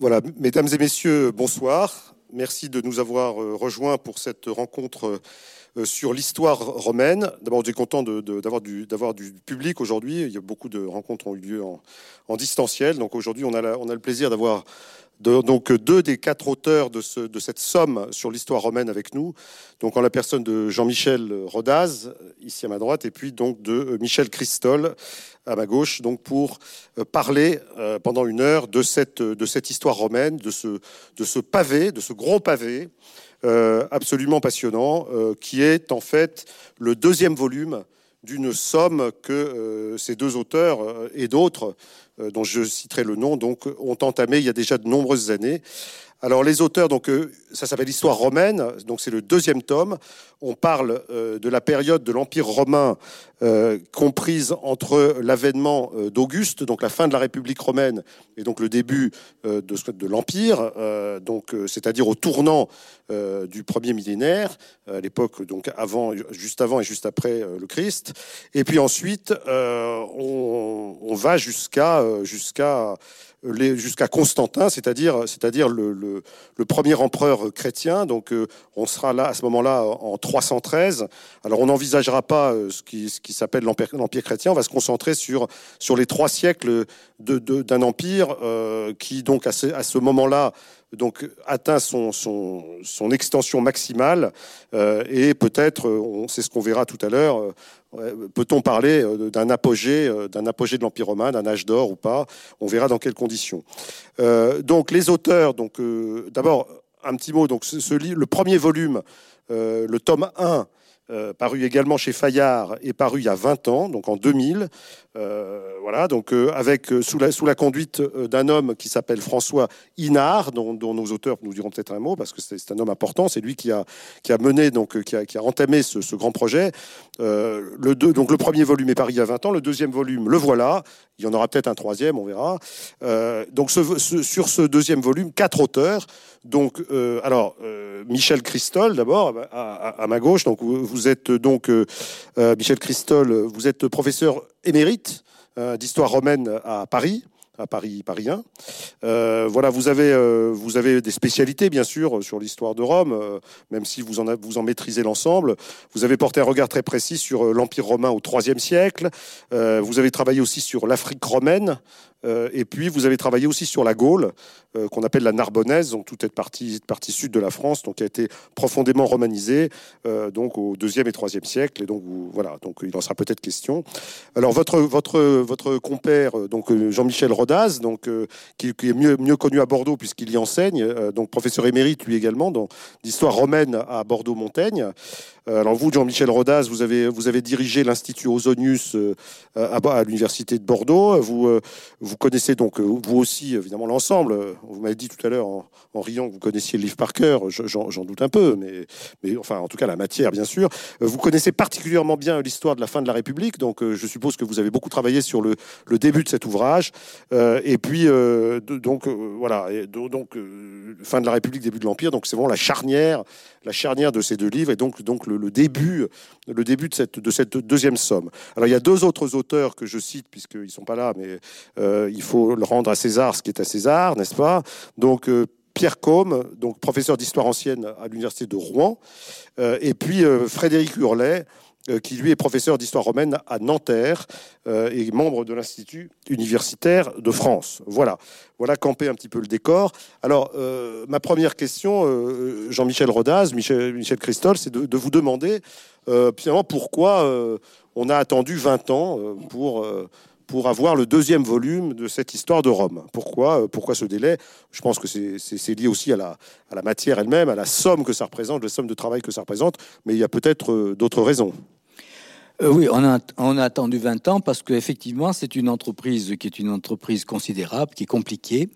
Voilà, mesdames et messieurs, bonsoir. Merci de nous avoir euh, rejoints pour cette rencontre euh, sur l'histoire romaine. D'abord, on est content d'avoir du, public aujourd'hui. Il y a beaucoup de rencontres ont eu lieu en, distanciel. Donc aujourd'hui, on, a le plaisir d'avoir donc deux des quatre auteurs de, ce, de cette somme sur l'histoire romaine avec nous, donc en la personne de Jean-Michel Rodaz, ici à ma droite, et puis donc de euh, Michel Christol à ma gauche, donc pour euh, parler euh, pendant une heure de cette, histoire romaine, de ce pavé, de ce gros pavé absolument passionnant, qui est en fait le deuxième volume d'une somme que ces deux auteurs et d'autres euh, dont je citerai le nom, ont entamé il y a déjà de nombreuses années. Alors les auteurs, donc euh, ça s'appelle Histoire romaine, donc c'est le deuxième tome. On parle euh, de la période de l'Empire romain comprise entre l'avènement d'Auguste, donc la fin de la République romaine, et donc le début de, l'Empire, donc c'est-à-dire au tournant du premier millénaire, à l'époque donc avant, juste avant et juste après le Christ. Et puis ensuite, on, va jusqu'à jusqu'à Constantin, c'est-à-dire le, premier empereur chrétien. Donc euh, on sera là à ce moment-là en 313. Alors on n'envisagera pas euh, ce qui, s'appelle l'empire chrétien. On va se concentrer sur les trois siècles d'un empire euh, qui donc à ce moment-là donc atteint son, extension maximale et peut-être, c'est ce qu'on verra tout à l'heure, Peut-on parler euh, d'un apogée, euh, d'un apogée de l'Empire romain, d'un âge d'or ou pas On verra dans quelles conditions. Euh, donc les auteurs, donc d'abord un petit mot. Donc le premier volume, le tome 1, paru également chez Fayard et paru il y a 20 ans, donc en 2000. Voilà, donc avec sous la, sous la conduite d'un homme qui s'appelle François Inard, dont, nos auteurs nous diront peut-être un mot parce que c'est un homme important. C'est lui qui a qui a mené donc qui a, qui a entamé ce, grand projet. Euh, le donc le premier volume est paru il y a 20 ans, le deuxième volume, le voilà. Il y en aura peut-être un troisième, on verra. Euh, donc ce, sur ce deuxième volume, quatre auteurs. Donc, euh, alors Michel Christol d'abord à, ma gauche. Donc vous, êtes donc Michel Christol, vous êtes professeur émérite d'histoire romaine à Paris à Paris parisien. Euh, voilà, vous avez, euh, vous avez des spécialités, bien sûr, sur l'histoire de Rome, euh, même si vous en, vous en maîtrisez l'ensemble. Vous avez porté un regard très précis sur l'Empire romain au IIIe siècle. vous avez travaillé aussi sur l'Afrique romaine, euh, et puis, vous avez travaillé aussi sur la Gaule, euh, qu'on appelle la Narbonnaise, donc toute cette partie, partie sud de la France, donc qui a été profondément romanisée, euh, donc au deuxième et troisième siècle. Et donc, voilà, donc il en sera peut-être question. Alors, votre, votre, votre compère, donc Jean-Michel Rodaz, donc qui, est mieux, mieux connu à Bordeaux puisqu'il y enseigne, donc professeur émérite lui également d'histoire romaine à Bordeaux-Montaigne. Alors vous, Jean-Michel Rodaz, vous avez, vous avez dirigé l'Institut Ozonius à, à l'Université de Bordeaux. Vous, vous connaissez donc, euh, vous aussi, évidemment, l'ensemble. Vous m'avez dit tout à l'heure, en, riant, que vous connaissiez le livre par cœur. J'en doute un peu, mais, mais enfin, en tout cas, la matière, bien sûr. Euh, vous connaissez particulièrement bien l'histoire de la fin de la République, donc euh, je suppose que vous avez beaucoup travaillé sur le, le début de cet ouvrage. et puis, donc, voilà, donc, fin de la République, début de l'Empire, donc c'est vraiment la charnière, la charnière de ces deux livres, et donc, donc le, début, le début de cette, de cette deuxième somme. Alors, il y a deux autres auteurs que je cite, puisqu'ils ne sont pas là, mais euh, il faut le rendre à César ce qui est à César, n'est-ce pas? Donc euh, Pierre Combe, donc professeur d'histoire ancienne à l'université de Rouen, euh, et puis Frédéric Hurlet, qui lui est professeur d'histoire romaine à Nanterre et membre de l'Institut universitaire de France. Voilà, voilà camper un petit peu le décor. Alors, ma première question, Jean-Michel Rodaz, Michel, Christol, c'est de, vous demander finalement pourquoi on a attendu 20 ans pour pour avoir le deuxième volume de cette histoire de Rome? Pourquoi, euh, pourquoi ce délai? Je pense que c'est lié aussi à la, à la matière elle-même, à la somme que ça représente, la somme de travail que ça représente, mais il y a peut-être euh, d'autres raisons. Euh, oui, on a, attendu 20 ans parce qu'effectivement, c'est une entreprise qui est une entreprise considérable, qui est compliquée,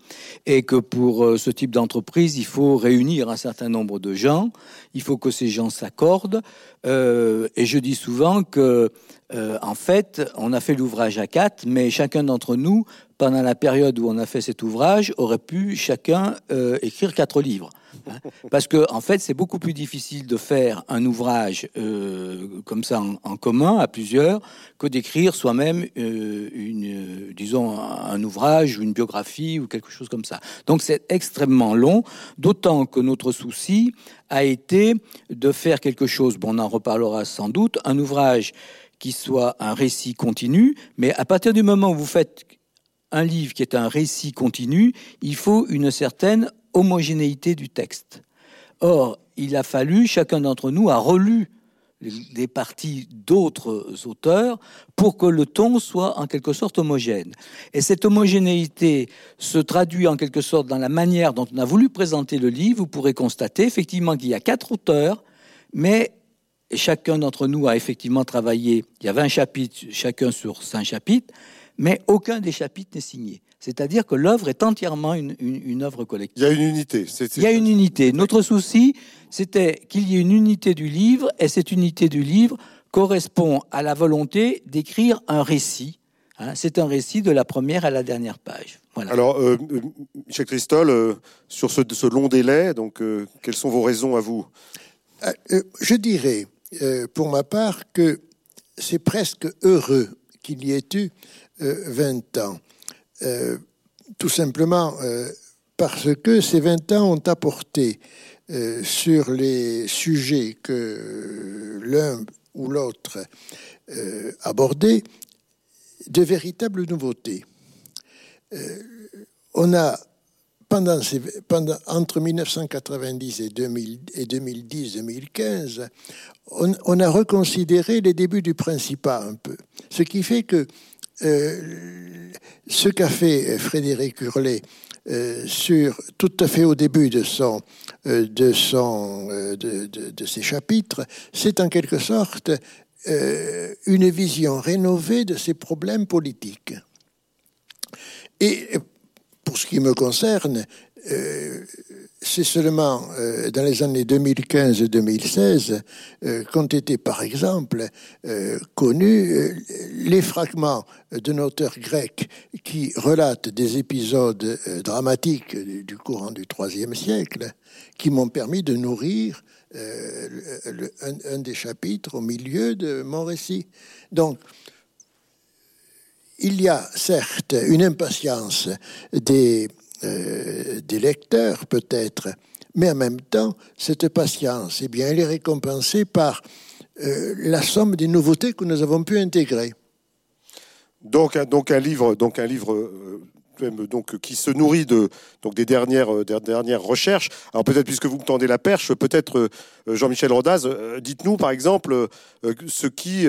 et que pour euh, ce type d'entreprise, il faut réunir un certain nombre de gens, il faut que ces gens s'accordent, euh, et je dis souvent que euh, en fait, on a fait l'ouvrage à quatre, mais chacun d'entre nous, pendant la période où on a fait cet ouvrage, aurait pu chacun euh, écrire quatre livres. Hein. Parce que, en fait, c'est beaucoup plus difficile de faire un ouvrage euh, comme ça en, commun, à plusieurs, que d'écrire soi-même une, disons, un ouvrage ou une biographie ou quelque chose comme ça. Donc, c'est extrêmement long, d'autant que notre souci a été de faire quelque chose, bon, on en reparlera sans doute, un ouvrage qui soit un récit continu, mais à partir du moment où vous faites un livre qui est un récit continu, il faut une certaine homogénéité du texte. Or, il a fallu, chacun d'entre nous a relu des parties d'autres auteurs pour que le ton soit en quelque sorte homogène. Et cette homogénéité se traduit en quelque sorte dans la manière dont on a voulu présenter le livre. Vous pourrez constater effectivement qu'il y a quatre auteurs, mais et chacun d'entre nous a effectivement travaillé, il y a 20 chapitres, chacun sur 5 chapitres, mais aucun des chapitres n'est signé. C'est-à-dire que l'œuvre est entièrement une, une, œuvre collective. Il y a une unité. Il y a une unité. Notre souci, c'était qu'il y ait une unité du livre, et cette unité du livre correspond à la volonté d'écrire un récit. Hein. c'est un récit de la première à la dernière page. Voilà. Alors, euh, euh Michel Christol, euh, sur ce, ce, long délai, donc, euh, quelles sont vos raisons à vous? Je dirais euh, pour ma part, que c'est presque heureux qu'il y ait eu 20 euh, ans. Euh, tout simplement parce que ces 20 ans ont apporté sur les sujets que l'un ou l'autre abordait de véritables nouveautés. on a pendant, entre 1990 et, 2010-2015, on, a reconsidéré les débuts du Principat un peu. Ce qui fait que euh, ce qu'a fait Frédéric Hurlet euh, sur tout à fait au début de son euh, de son de, ses chapitres, c'est en quelque sorte une vision rénovée de ces problèmes politiques. Et pour ce qui me concerne, euh, c'est seulement euh, dans les années 2015 et 2016 euh, qu'ont été, par exemple, connus les fragments d'un auteur grec qui relate des épisodes dramatiques du courant du IIIe siècle, qui m'ont permis de nourrir un, des chapitres au milieu de mon récit. Donc, il y a certes une impatience des, euh, des lecteurs peut-être, mais en même temps, cette patience, eh bien, elle est récompensée par euh, la somme des nouveautés que nous avons pu intégrer. Donc, donc un livre, donc un livre euh, donc qui se nourrit de donc des dernières euh, dernières recherches. Alors peut-être puisque vous me tendez la perche, peut-être euh, Jean-Michel Rodaz, euh, dites-nous par exemple ce qui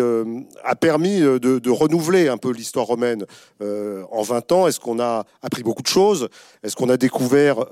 a permis de, renouveler un peu l'histoire romaine en 20 ans. Est-ce qu'on a appris beaucoup de choses? Est-ce qu'on a découvert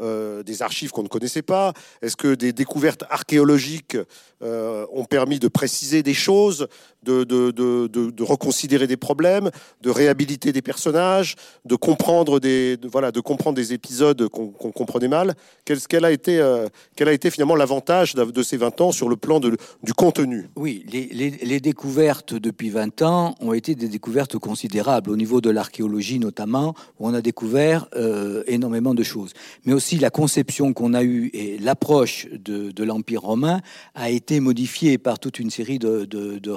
des archives qu'on ne connaissait pas? Est-ce que des découvertes archéologiques ont permis de préciser des choses, de, reconsidérer des problèmes, de réhabiliter des personnages, de comprendre des, voilà, de comprendre des épisodes qu'on comprenait mal. Quel, a été, euh, a été finalement l'avantage de ces 20 ans sur le plan du contenu? Oui, les, découvertes depuis 20 ans ont été des découvertes considérables au niveau de l'archéologie notamment, où on a découvert euh, énormément de choses. Mais aussi la conception qu'on a eue et l'approche de, l'Empire romain a été modifiée par toute une série de, de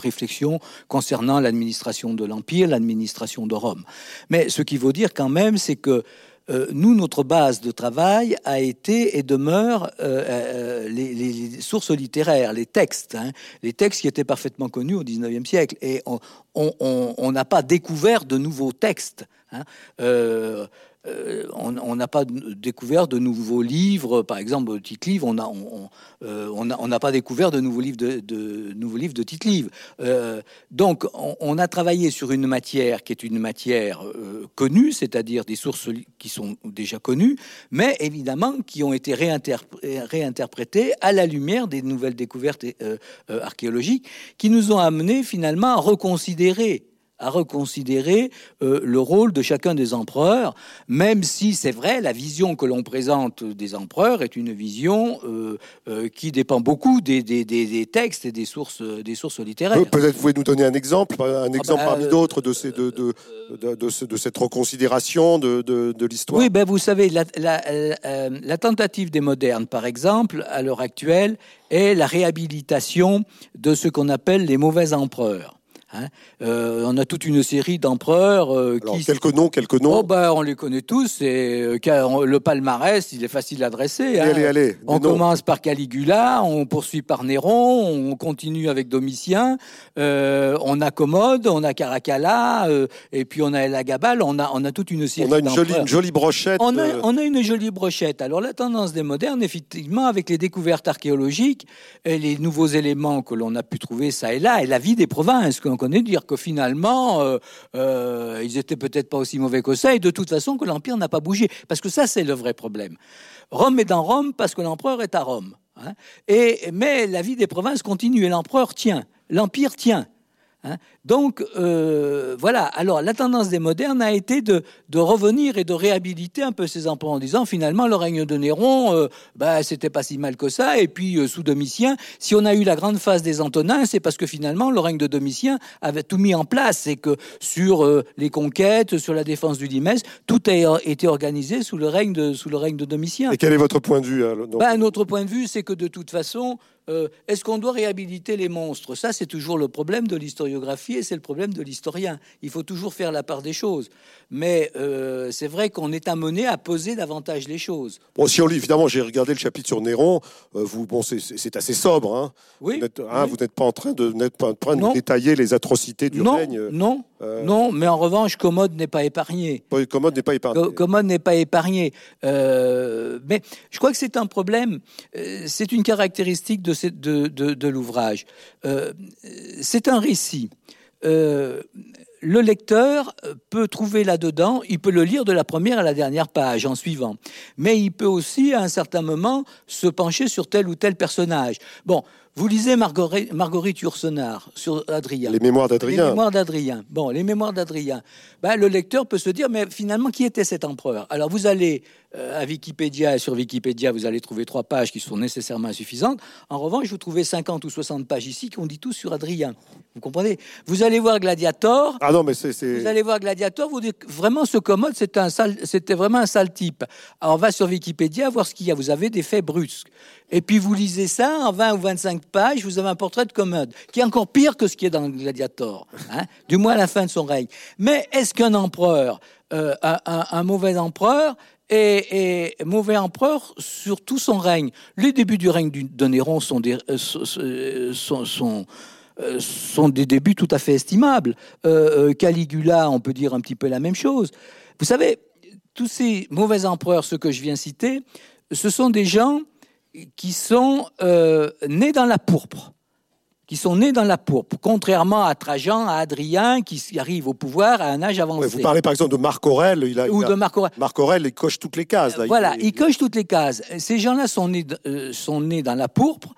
concernant l'administration de l'Empire, l'administration de Rome. Mais ce qu'il faut dire quand même, c'est que euh, nous, notre base de travail a été et demeure euh, euh, les, sources littéraires, les textes, hein. les textes qui étaient parfaitement connus au XIXe siècle. Et on n'a pas découvert de nouveaux textes. Hein. Euh, on n'a pas découvert de nouveaux livres, par exemple, livre, on n'a on, euh, on, pas découvert de nouveaux livres de, de nouveaux livres de titre livre. Euh, donc, on, a travaillé sur une matière qui est une matière connue, c'est-à-dire des sources qui sont déjà connues, mais évidemment qui ont été réinterprétées à la lumière des nouvelles découvertes archéologiques qui nous ont amené finalement à reconsidérer à reconsidérer euh, le rôle de chacun des empereurs, même si c'est vrai, la vision que l'on présente des empereurs est une vision euh, euh, qui dépend beaucoup des, des, des, textes et des sources, des sources littéraires. Peut-être vous pouvez nous donner un exemple, un ah exemple bah, parmi d'autres de, ces, de, de, de, de, cette reconsidération de, l'histoire. Oui, ben vous savez, la, la, la tentative des modernes, par exemple, à l'heure actuelle, est la réhabilitation de ce qu'on appelle les mauvais empereurs. Hein. Euh, on a toute une série d'empereurs euh, qui... Quelques noms, quelques noms. Oh, bah, on les connaît tous. Et, euh, le palmarès, il est facile à dresser. Hein. Allez, allez, on commence par Caligula, on poursuit par Néron, on continue avec Domitien, on a Commode, on a Caracalla, et puis on a Elagabal, on a, on a toute une série On a une jolie, une jolie, brochette. On a, on a, une jolie brochette. Alors la tendance des modernes, effectivement, avec les découvertes archéologiques, et les nouveaux éléments que l'on a pu trouver ça et là, et la vie des provinces l'on connaît, dire que finalement, euh, euh, ils étaient peut-être pas aussi mauvais que ça, et de toute façon que l'Empire n'a pas bougé. Parce que ça, c'est le vrai problème. Rome est dans Rome parce que l'empereur est à Rome. Hein. et, mais la vie des provinces continue, et l'empereur tient. L'Empire tient. Hein. Donc euh, voilà, alors la tendance des modernes a été de, revenir et de réhabiliter un peu ces emplois en disant finalement le règne de Néron, euh, bah, c'était pas si mal que ça, et puis euh, sous Domitien, si on a eu la grande phase des Antonins, c'est parce que finalement le règne de Domitien avait tout mis en place, c'est que sur les conquêtes, sur la défense du Limès, tout a été organisé sous le règne de, sous le règne de Domitien. Et quel est votre point de vue bah, Notre point de vue, c'est que de toute façon, est-ce qu'on doit réhabiliter les monstres? Ça, c'est toujours le problème de l'historiographie et c'est le problème de l'historien. Il faut toujours faire la part des choses. Mais euh, c'est vrai qu'on est amené à poser davantage les choses. Bon, si on lit, évidemment, j'ai regardé le chapitre sur Néron. Euh, vous, bon, c'est assez sobre. Hein. Oui. Hein, vous n'êtes pas en train de, pas en train de détailler les atrocités du non, règne. Non, euh, non. Mais en revanche, Commode n'est pas épargné. Commode n'est pas épargné. Commode n'est pas épargné. mais je crois que c'est un problème. c'est une caractéristique de, de, de, de l'ouvrage. c'est un récit. Euh, le lecteur peut trouver là-dedans, il peut le lire de la première à la dernière page en suivant, mais il peut aussi à un certain moment se pencher sur tel ou tel personnage. Bon, vous lisez Marguerite, Marguerite Yourcenar sur Adrien. Les mémoires d'Adrien. Les mémoires d'Adrien. Bon, les mémoires d'Adrien. Ben, le lecteur peut se dire, mais finalement, qui était cet empereur? Alors, vous allez euh, à Wikipédia, et sur Wikipédia, vous allez trouver trois pages qui sont nécessairement insuffisantes. En revanche, vous trouvez 50 ou 60 pages ici qui ont dit tout sur Adrien. Vous comprenez? Vous allez voir Gladiator. Ah non, mais c'est. Vous allez voir Gladiator, vous dites vraiment ce commode, c'était vraiment un sale type. Alors, on va sur Wikipédia voir ce qu'il y a. Vous avez des faits brusques. Et puis vous lisez ça en 20 ou 25 pages, vous avez un portrait de Commode, qui est encore pire que ce qui est dans Gladiator, hein, du moins à la fin de son règne. Mais est-ce qu'un empereur, euh, un, mauvais empereur, est, mauvais empereur sur tout son règne? Les débuts du règne de Néron sont des, euh, euh, sont, sont, des débuts tout à fait estimables. Caligula, on peut dire un petit peu la même chose. Vous savez, tous ces mauvais empereurs, ceux que je viens citer, ce sont des gens qui sont euh, nés dans la pourpre qui sont nés dans la pourpre, contrairement à Trajan, à Adrien, qui arrive au pouvoir à un âge avancé. vous parlez par exemple de Marc Aurèle. Il a, Ou de Marc Aurèle. Marc Aurèle, il coche toutes les cases. voilà, il, coche toutes les cases. Ces gens-là sont, nés, euh, sont nés dans la pourpre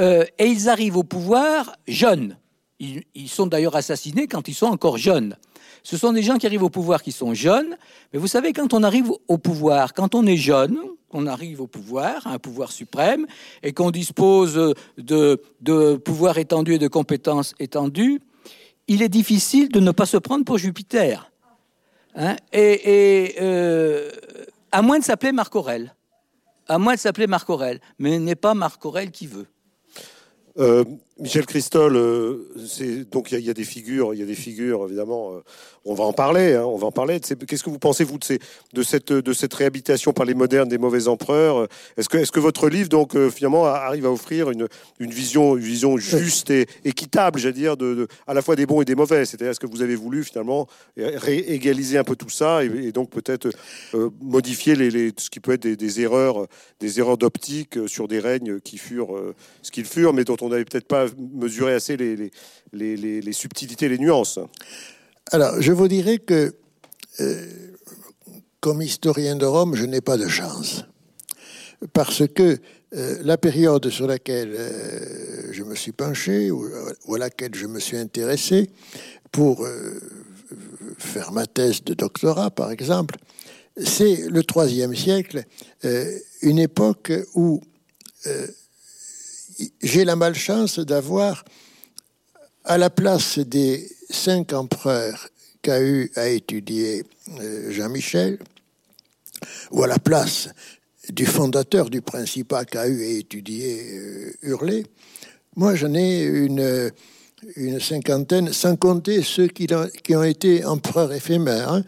euh, et ils arrivent au pouvoir jeunes. Ils, ils sont d'ailleurs assassinés quand ils sont encore jeunes. Ce sont des gens qui arrivent au pouvoir qui sont jeunes, mais vous savez, quand on arrive au pouvoir, quand on est jeune, qu'on arrive au pouvoir, un pouvoir suprême, et qu'on dispose de, de pouvoirs étendus et de compétences étendues, il est difficile de ne pas se prendre pour Jupiter. Hein et, euh, à moins de s'appeler Marc Aurel. À moins de s'appeler Marc Aurel. Mais n'est pas Marc Aurel qui veut. Euh, Michel Christol, euh, donc il y, a des figures, il y a des figures évidemment. Euh, on va en parler, hein, on va en parler. Qu'est-ce que vous pensez vous de, cette réhabilitation par les modernes des mauvais empereurs? Est-ce que votre livre donc finalement arrive à offrir une, vision juste et équitable, j'allais dire, à la fois des bons et des mauvais? C'est-à-dire est-ce que vous avez voulu finalement réégaliser un peu tout ça et, donc peut-être modifier ce qui peut être des, erreurs des erreurs d'optique sur des règnes qui furent ce qu'ils furent, mais dont on n'avait peut-être pas mesurer assez les, subtilités, les nuances. Alors, je vous dirais que, euh, comme historien de Rome, je n'ai pas de chance. Parce que euh, la période sur laquelle euh, je me suis penché, ou, à laquelle je me suis intéressé, pour faire ma thèse de doctorat, par exemple, c'est le troisième siècle, une époque où j'ai la malchance d'avoir, à la place des cinq empereurs qu'a eu à étudier euh, Jean-Michel, ou à la place du fondateur du Principat qu'a eu à étudier euh, Hurley, moi j'en ai une, cinquantaine, sans compter ceux qui, ont été empereurs éphémères. Hein.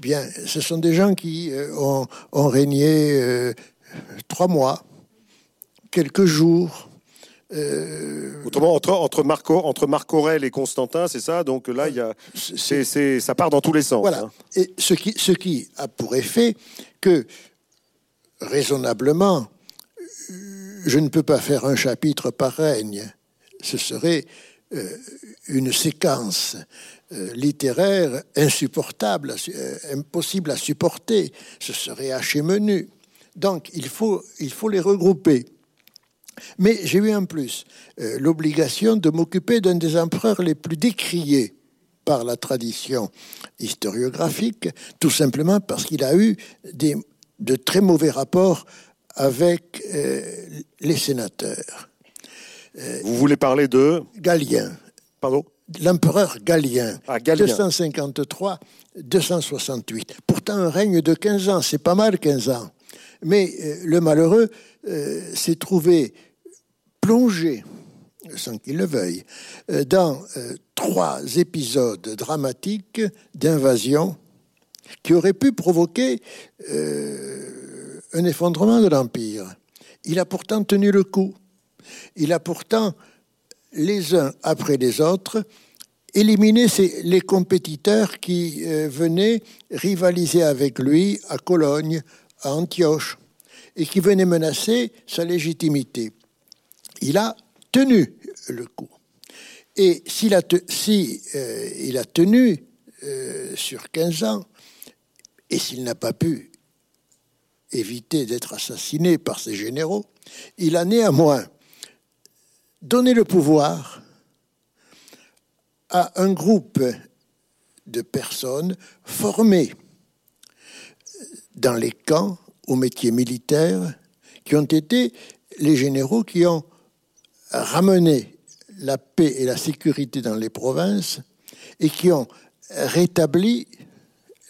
Bien, ce sont des gens qui euh, ont, régné trois mois, quelques jours, euh, Autrement, entre, entre, Marco, entre Marc Aurèle et Constantin, c'est ça? Donc là, il y a, ça part dans tous les sens. Voilà. Hein. Et ce qui, ce qui a pour effet que, raisonnablement, je ne peux pas faire un chapitre par règne. Ce serait euh, une séquence euh, littéraire insupportable, impossible à supporter. Ce serait haché menu. Donc, il faut, il faut les regrouper. Mais j'ai eu en plus euh, l'obligation de m'occuper d'un des empereurs les plus décriés par la tradition historiographique, tout simplement parce qu'il a eu de très mauvais rapports avec euh, les sénateurs. Euh, Vous voulez parler de Galien. Pardon? L'empereur Galien, ah, 253-268. Pourtant, un règne de 15 ans, c'est pas mal 15 ans. Mais le malheureux s'est trouvé plongé, sans qu'il le veuille, euh, dans euh, trois épisodes dramatiques d'invasion qui auraient pu provoquer un effondrement de l'Empire. Il a pourtant tenu le coup. Il a pourtant, les uns après les autres, éliminé les compétiteurs qui venaient rivaliser avec lui à Cologne, à Antioche et qui venait menacer sa légitimité. Il a tenu le coup. Et s'il a, euh, tenu euh, sur 15 ans, et s'il n'a pas pu éviter d'être assassiné par ses généraux, il a néanmoins donné le pouvoir à un groupe de personnes formées dans les camps au métier militaire, qui ont été les généraux qui ont ramené la paix et la sécurité dans les provinces et qui ont rétabli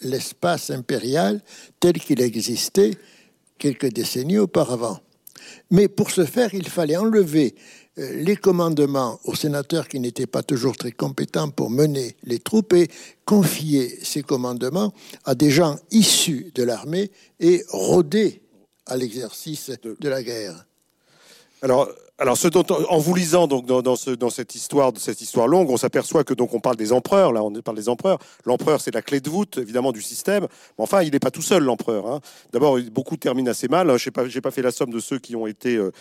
l'espace impérial tel qu'il existait quelques décennies auparavant. Mais pour ce faire, il fallait enlever euh, les commandements aux sénateurs qui n'étaient pas toujours très compétents pour mener les troupes et confier ces commandements à des gens issus de l'armée et rodés à l'exercice de la guerre. Alors, alors, ce en vous lisant donc dans, ce, dans, cette histoire, de cette histoire longue, on s'aperçoit que donc on parle des empereurs. Là, on parle des empereurs. L'empereur, c'est la clé de voûte, évidemment, du système. Mais enfin, il n'est pas tout seul, l'empereur. Hein. D'abord, beaucoup terminent assez mal. Je n'ai pas, pas fait la somme de ceux qui ont été, euh,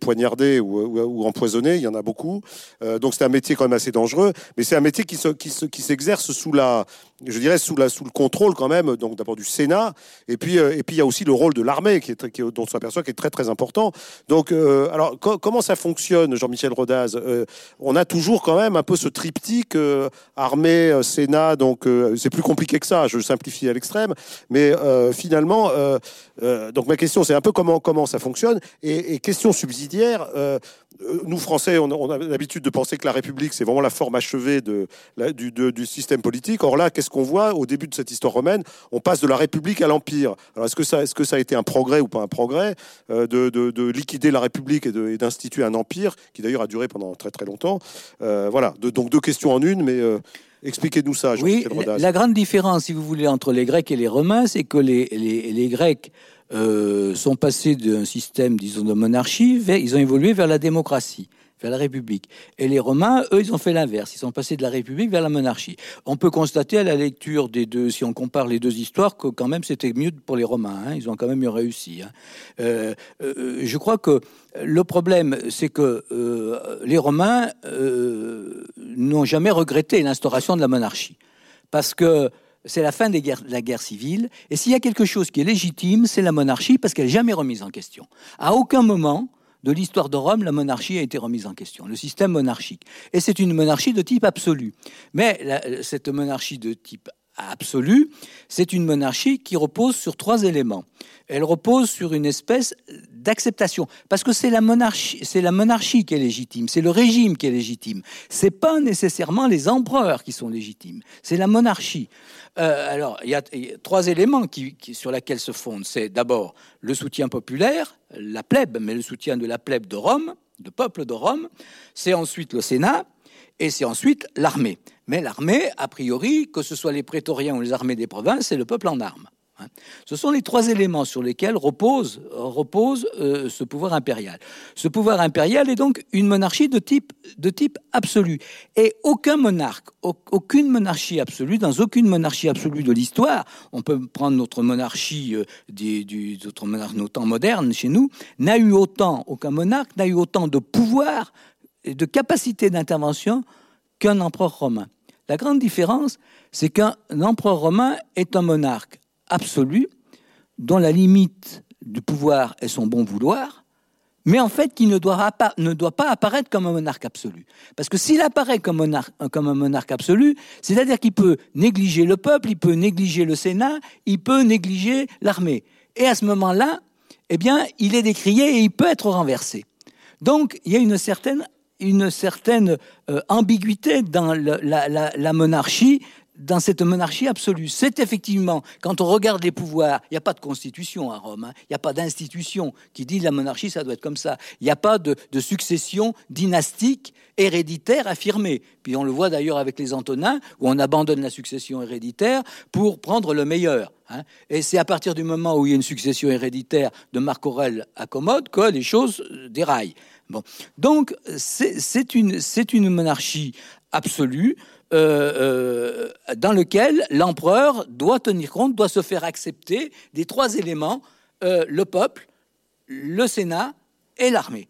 poignardés ou, empoisonnés. Il y en a beaucoup. Euh, donc, c'est un métier quand même assez dangereux. Mais c'est un métier qui, se, qui, se, qui s'exerce sous la, je dirais, sous, le contrôle quand même. Donc, d'abord du Sénat. Et puis, euh, et puis, il y a aussi le rôle de l'armée, qui est, dont on s'aperçoit qui est très, très important. Donc, alors, comment ça fonctionne Jean-Michel Rodaz, euh, on a toujours quand même un peu ce triptyque euh, armée, euh, Sénat, donc c'est plus compliqué que ça, je simplifie à l'extrême, mais finalement, donc ma question c'est un peu comment, comment ça fonctionne, et, question subsidiaire, nous Français, on, a l'habitude de penser que la République c'est vraiment la forme achevée de, du, du, système politique, or là, qu'est-ce qu'on voit au début de cette histoire romaine? On passe de la République à l'Empire. Alors est-ce que, ça, est-ce que ça a été un progrès ou pas un progrès de, de, liquider la République et d'instituer un empire qui d'ailleurs a duré pendant très très longtemps? Euh, voilà, donc deux questions en une, mais euh, expliquez-nous ça. Oui, la, grande différence, si vous voulez, entre les Grecs et les Romains, c'est que les, les, Grecs euh, sont passés d'un système, disons, de monarchie, ils ont évolué vers la démocratie vers la République. Et les Romains, eux, ils ont fait l'inverse. Ils sont passés de la République vers la monarchie. On peut constater à la lecture des deux, si on compare les deux histoires, que quand même c'était mieux pour les Romains. Hein. Ils ont quand même eu réussi. Hein. Euh, euh, je crois que le problème, c'est que les Romains n'ont jamais regretté l'instauration de la monarchie. Parce que c'est la fin de la guerre civile. Et s'il y a quelque chose qui est légitime, c'est la monarchie, parce qu'elle n'est jamais remise en question. À aucun moment, de l'histoire de Rome, la monarchie a été remise en question, le système monarchique. Et c'est une monarchie de type absolu. Mais cette monarchie de type absolu, c'est une monarchie qui repose sur trois éléments. Elle repose sur une espèce d'acceptation, parce que c'est la monarchie, c'est la monarchie qui est légitime, c'est le régime qui est légitime. C'est pas nécessairement les empereurs qui sont légitimes, c'est la monarchie. Euh, alors, il y, a, trois éléments sur lesquels se fondent. C'est d'abord le soutien populaire, la plèbe, mais le soutien de la plèbe de Rome, de peuple de Rome. C'est ensuite le Sénat, et c'est ensuite l'armée. Mais l'armée, a priori, que ce soit les prétoriens ou les armées des provinces, c'est le peuple en armes. Hein. Ce sont les trois éléments sur lesquels repose, repose euh, ce pouvoir impérial. Ce pouvoir impérial est donc une monarchie de type, de type absolu. Et aucun monarque, aucune monarchie absolue, dans aucune monarchie absolue de l'histoire, on peut prendre notre monarchie, euh, d'autres monarques, nos temps modernes chez nous, n'a eu autant, aucun monarque n'a eu autant de pouvoir et de capacité d'intervention qu'un empereur romain. La grande différence, c'est qu'un empereur romain est un monarque absolu, dont la limite du pouvoir est son bon vouloir, mais en fait qui ne doit, pas, apparaître comme un monarque absolu. Parce que s'il apparaît comme, comme un monarque absolu, c'est-à-dire qu'il peut négliger le peuple, il peut négliger le Sénat, il peut négliger l'armée. Et à ce moment-là, eh bien, il est décrié et il peut être renversé. Donc, il y a une certaine, une certaine euh, ambiguïté dans la, monarchie dans cette monarchie absolue. C'est effectivement, quand on regarde les pouvoirs, il n'y a pas de constitution à Rome, hein. il n'y a pas d'institution qui dit la monarchie, ça doit être comme ça. Il n'y a pas de, succession dynastique héréditaire affirmée. Puis on le voit d'ailleurs avec les Antonins, où on abandonne la succession héréditaire pour prendre le meilleur. Hein. Et c'est à partir du moment où il y a une succession héréditaire de Marc Aurèle à Commode que les choses déraillent. Bon. Donc c'est une monarchie absolue euh, euh, dans lequel l'empereur doit tenir compte, doit se faire accepter des trois éléments, euh, le peuple, le Sénat et l'armée.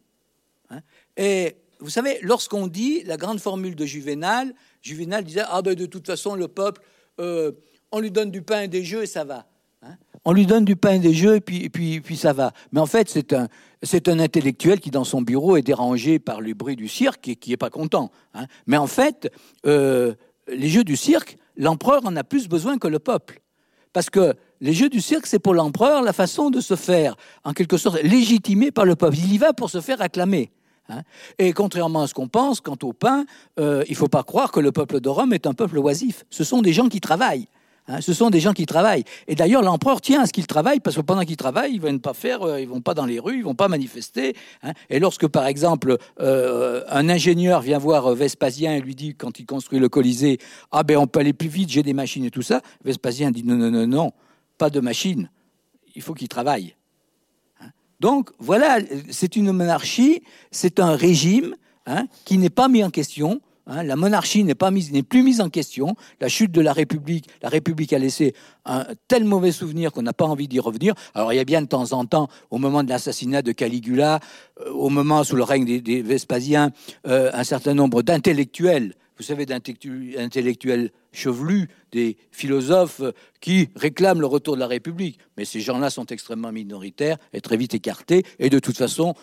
Hein. et vous savez, lorsqu'on dit la grande formule de Juvénal, Juvénal disait, ah ben de toute façon, le peuple, on lui donne du pain et des jeux et ça va. Hein. on lui donne du pain et des jeux et puis, puis, puis ça va. Mais en fait, c'est un, c'est un intellectuel qui, dans son bureau, est dérangé par le bruit du cirque et qui n'est pas content. Hein. Mais en fait, euh, les jeux du cirque, l'empereur en a plus besoin que le peuple. Parce que les jeux du cirque, c'est pour l'empereur la façon de se faire, en quelque sorte, légitimer par le peuple. Il y va pour se faire acclamer. Hein. Et contrairement à ce qu'on pense, quant au pain, euh, il ne faut pas croire que le peuple de Rome est un peuple oisif. Ce sont des gens qui travaillent. Hein, ce sont des gens qui travaillent. Et d'ailleurs, l'empereur tient à ce qu'ils travaillent parce que pendant qu'ils travaillent, ils ne vont pas faire, euh, ils vont pas dans les rues, ils vont pas manifester. Hein. Et lorsque, par exemple, euh, un ingénieur vient voir euh, Vespasien et lui dit, quand il construit le Colisée, ah ben on peut aller plus vite, j'ai des machines et tout ça, Vespasien dit non, non, non, non, pas de machines, il faut qu'ils travaillent. Hein. Donc voilà, c'est une monarchie, c'est un régime qui n'est pas mis en question, Hein, la monarchie n'est pas mise, plus mise en question. La chute de la République, la République a laissé un tel mauvais souvenir qu'on n'a pas envie d'y revenir. Alors il y a bien de temps en temps, au moment de l'assassinat de Caligula, euh, au moment sous le règne des, Vespasiens, euh, un certain nombre d'intellectuels, vous savez, d'intellectuels chevelus, des philosophes qui réclament le retour de la République. Mais ces gens-là sont extrêmement minoritaires et très vite écartés. Et de toute façon,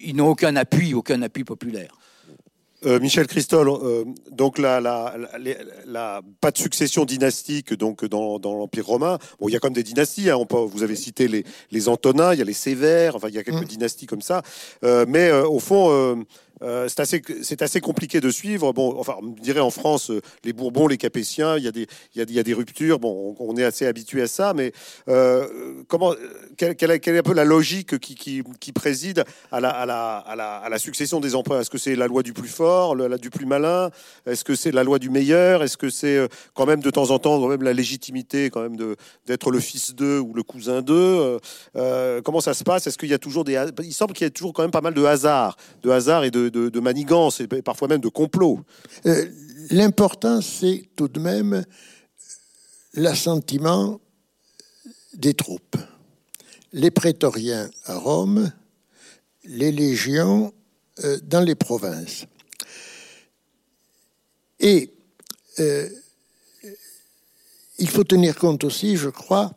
ils n'ont aucun appui, aucun appui populaire. Euh, Michel Christol, euh, donc la, la, pas de succession dynastique donc dans, l'Empire romain. Bon, il y a quand même des dynasties. Hein. On vous avez cité les, les Antonins, il y a les Sévères. Enfin, il y a quelques mmh. dynasties comme ça. Euh, mais au fond euh, c'est assez, compliqué de suivre. Bon, enfin, on dirait en France, euh, les Bourbons, les Capétiens, il y a des, ruptures. Bon, on, est assez habitué à ça, mais euh, comment, quelle, est un peu la logique qui, préside à la, succession des empereurs Est-ce que c'est la loi du plus fort, la, du plus malin? Est-ce que c'est la loi du meilleur? Est-ce que c'est quand même de temps en temps quand même la légitimité quand même d'être le fils d'eux ou le cousin d'eux? Comment ça se passe? Est-ce qu'il y a toujours des Il semble qu'il y a toujours quand même pas mal de hasard, de hasard et de de, manigance et parfois même de complot. Euh, l'important, c'est tout de même l'assentiment des troupes. Les prétoriens à Rome, les légions euh, dans les provinces. Et euh, il faut tenir compte aussi, je crois,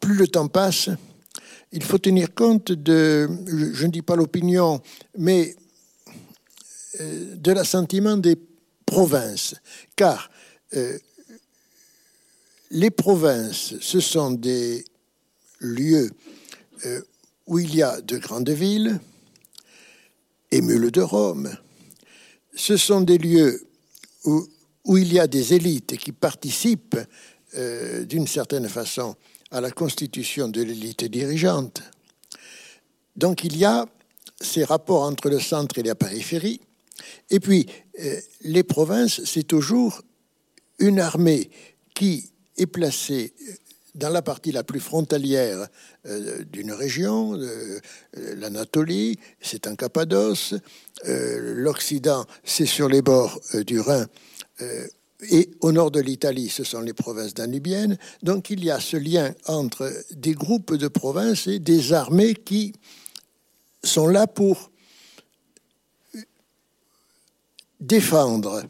plus le temps passe, il faut tenir compte de, je ne dis pas l'opinion, mais euh, de l'assentiment des provinces. Car euh, les provinces, ce sont des lieux euh, où il y a de grandes villes, émules de Rome. Ce sont des lieux où, où il y a des élites qui participent d'une certaine façon à la constitution de l'élite dirigeante. Donc il y a ces rapports entre le centre et la périphérie. Et puis, euh, les provinces, c'est toujours une armée qui est placée dans la partie la plus frontalière euh, d'une région, euh, l'Anatolie, c'est en Cappadoce, l'Occident, c'est sur les bords du Rhin et au nord de l'Italie, ce sont les provinces danubiennes. Donc il y a ce lien entre des groupes de provinces et des armées qui sont là pour défendre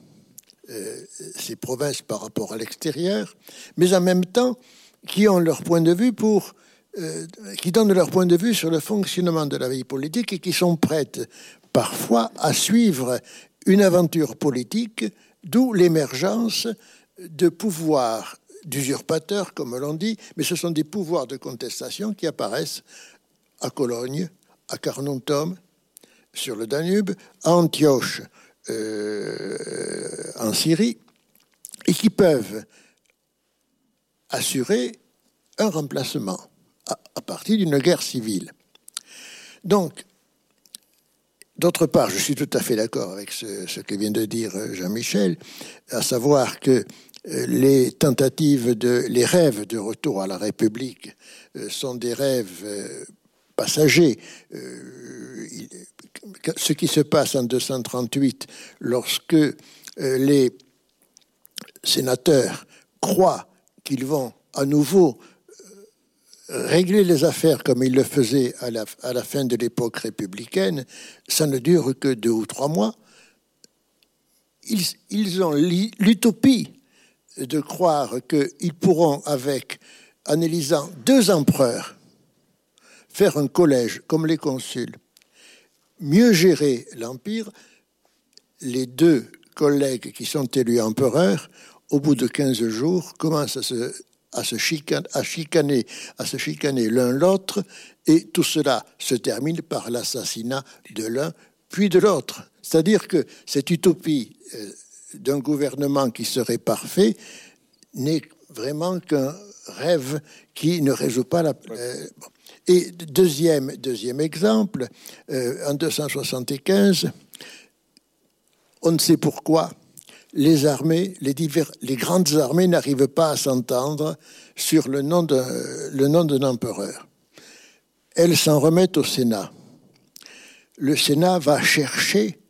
euh, ces provinces par rapport à l'extérieur, mais en même temps qui ont leur point de vue pour euh, qui donnent leur point de vue sur le fonctionnement de la vie politique et qui sont prêtes parfois à suivre une aventure politique D'où l'émergence de pouvoirs d'usurpateurs, comme l'on dit, mais ce sont des pouvoirs de contestation qui apparaissent à Cologne, à Carnuntum, sur le Danube, à Antioche, euh, en Syrie, et qui peuvent assurer un remplacement à, à partir d'une guerre civile. Donc, D'autre part, je suis tout à fait d'accord avec ce, que vient de dire euh, Jean-Michel, à savoir que euh, les tentatives de, les rêves de retour à la République euh, sont des rêves passagers. Ce qui se passe en 238, lorsque les sénateurs croient qu'ils vont à nouveau régler les affaires comme il le faisait à la, à la fin de l'époque républicaine, ça ne dure que deux ou trois mois. Ils, ils ont l'utopie de croire qu'ils pourront, avec, en élisant deux empereurs, faire un collège comme les consuls, mieux gérer l'Empire. Les deux collègues qui sont élus empereurs, au bout de 15 jours, commencent à se à se chicaner, à chicaner, à se chicaner l'un l'autre, et tout cela se termine par l'assassinat de l'un puis de l'autre. C'est-à-dire que cette utopie euh, d'un gouvernement qui serait parfait n'est vraiment qu'un rêve qui ne résout pas la. Euh, et deuxième, deuxième exemple, euh, en 275, on ne sait pourquoi, les armées, les, grandes armées n'arrivent pas à s'entendre sur le nom d'un empereur. Elles s'en remettent au Sénat. Le Sénat va chercher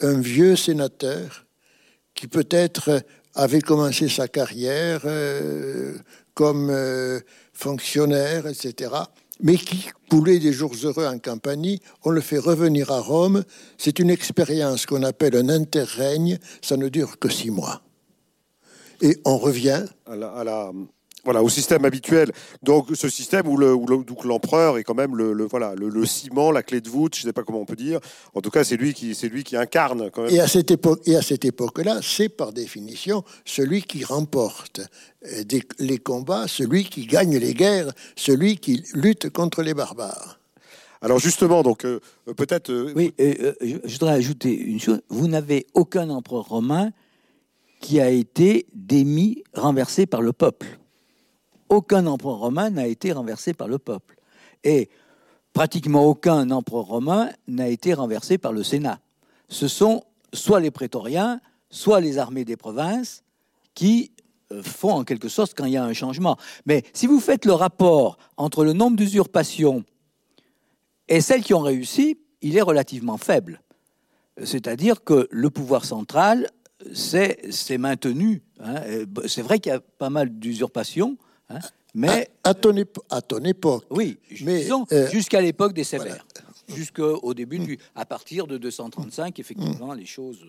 un vieux sénateur qui peut-être avait commencé sa carrière euh, comme euh, fonctionnaire, etc., mais qui coulait des jours heureux en campagne, on le fait revenir à Rome. C'est une expérience qu'on appelle un interrègne, ça ne dure que six mois. Et on revient voilà, au système habituel. Donc ce système où, l'empereur est quand même le, voilà, le, ciment, la clé de voûte, je ne sais pas comment on peut dire. En tout cas, c'est lui qui, c'est lui qui incarne quand même. Et à cette époque, et à cette époque-là, c'est par définition celui qui remporte euh, les combats, celui qui gagne les guerres, celui qui lutte contre les barbares. Alors justement, donc euh, peut-être. Euh, oui, je voudrais ajouter une chose. Vous n'avez aucun empereur romain qui a été démis, renversé par le peuple aucun empereur romain n'a été renversé par le peuple. Et pratiquement aucun empereur romain n'a été renversé par le Sénat. Ce sont soit les prétoriens, soit les armées des provinces qui euh, font en quelque sorte quand il y a un changement. Mais si vous faites le rapport entre le nombre d'usurpations et celles qui ont réussi, il est relativement faible. C'est-à-dire que le pouvoir central s'est maintenu. Hein. C'est vrai qu'il y a pas mal d'usurpations, Hein mais à, ton à, ton époque. Oui, mais euh, jusqu'à l'époque des Sévères, jusqu'au début du, à partir de 235, effectivement, les choses.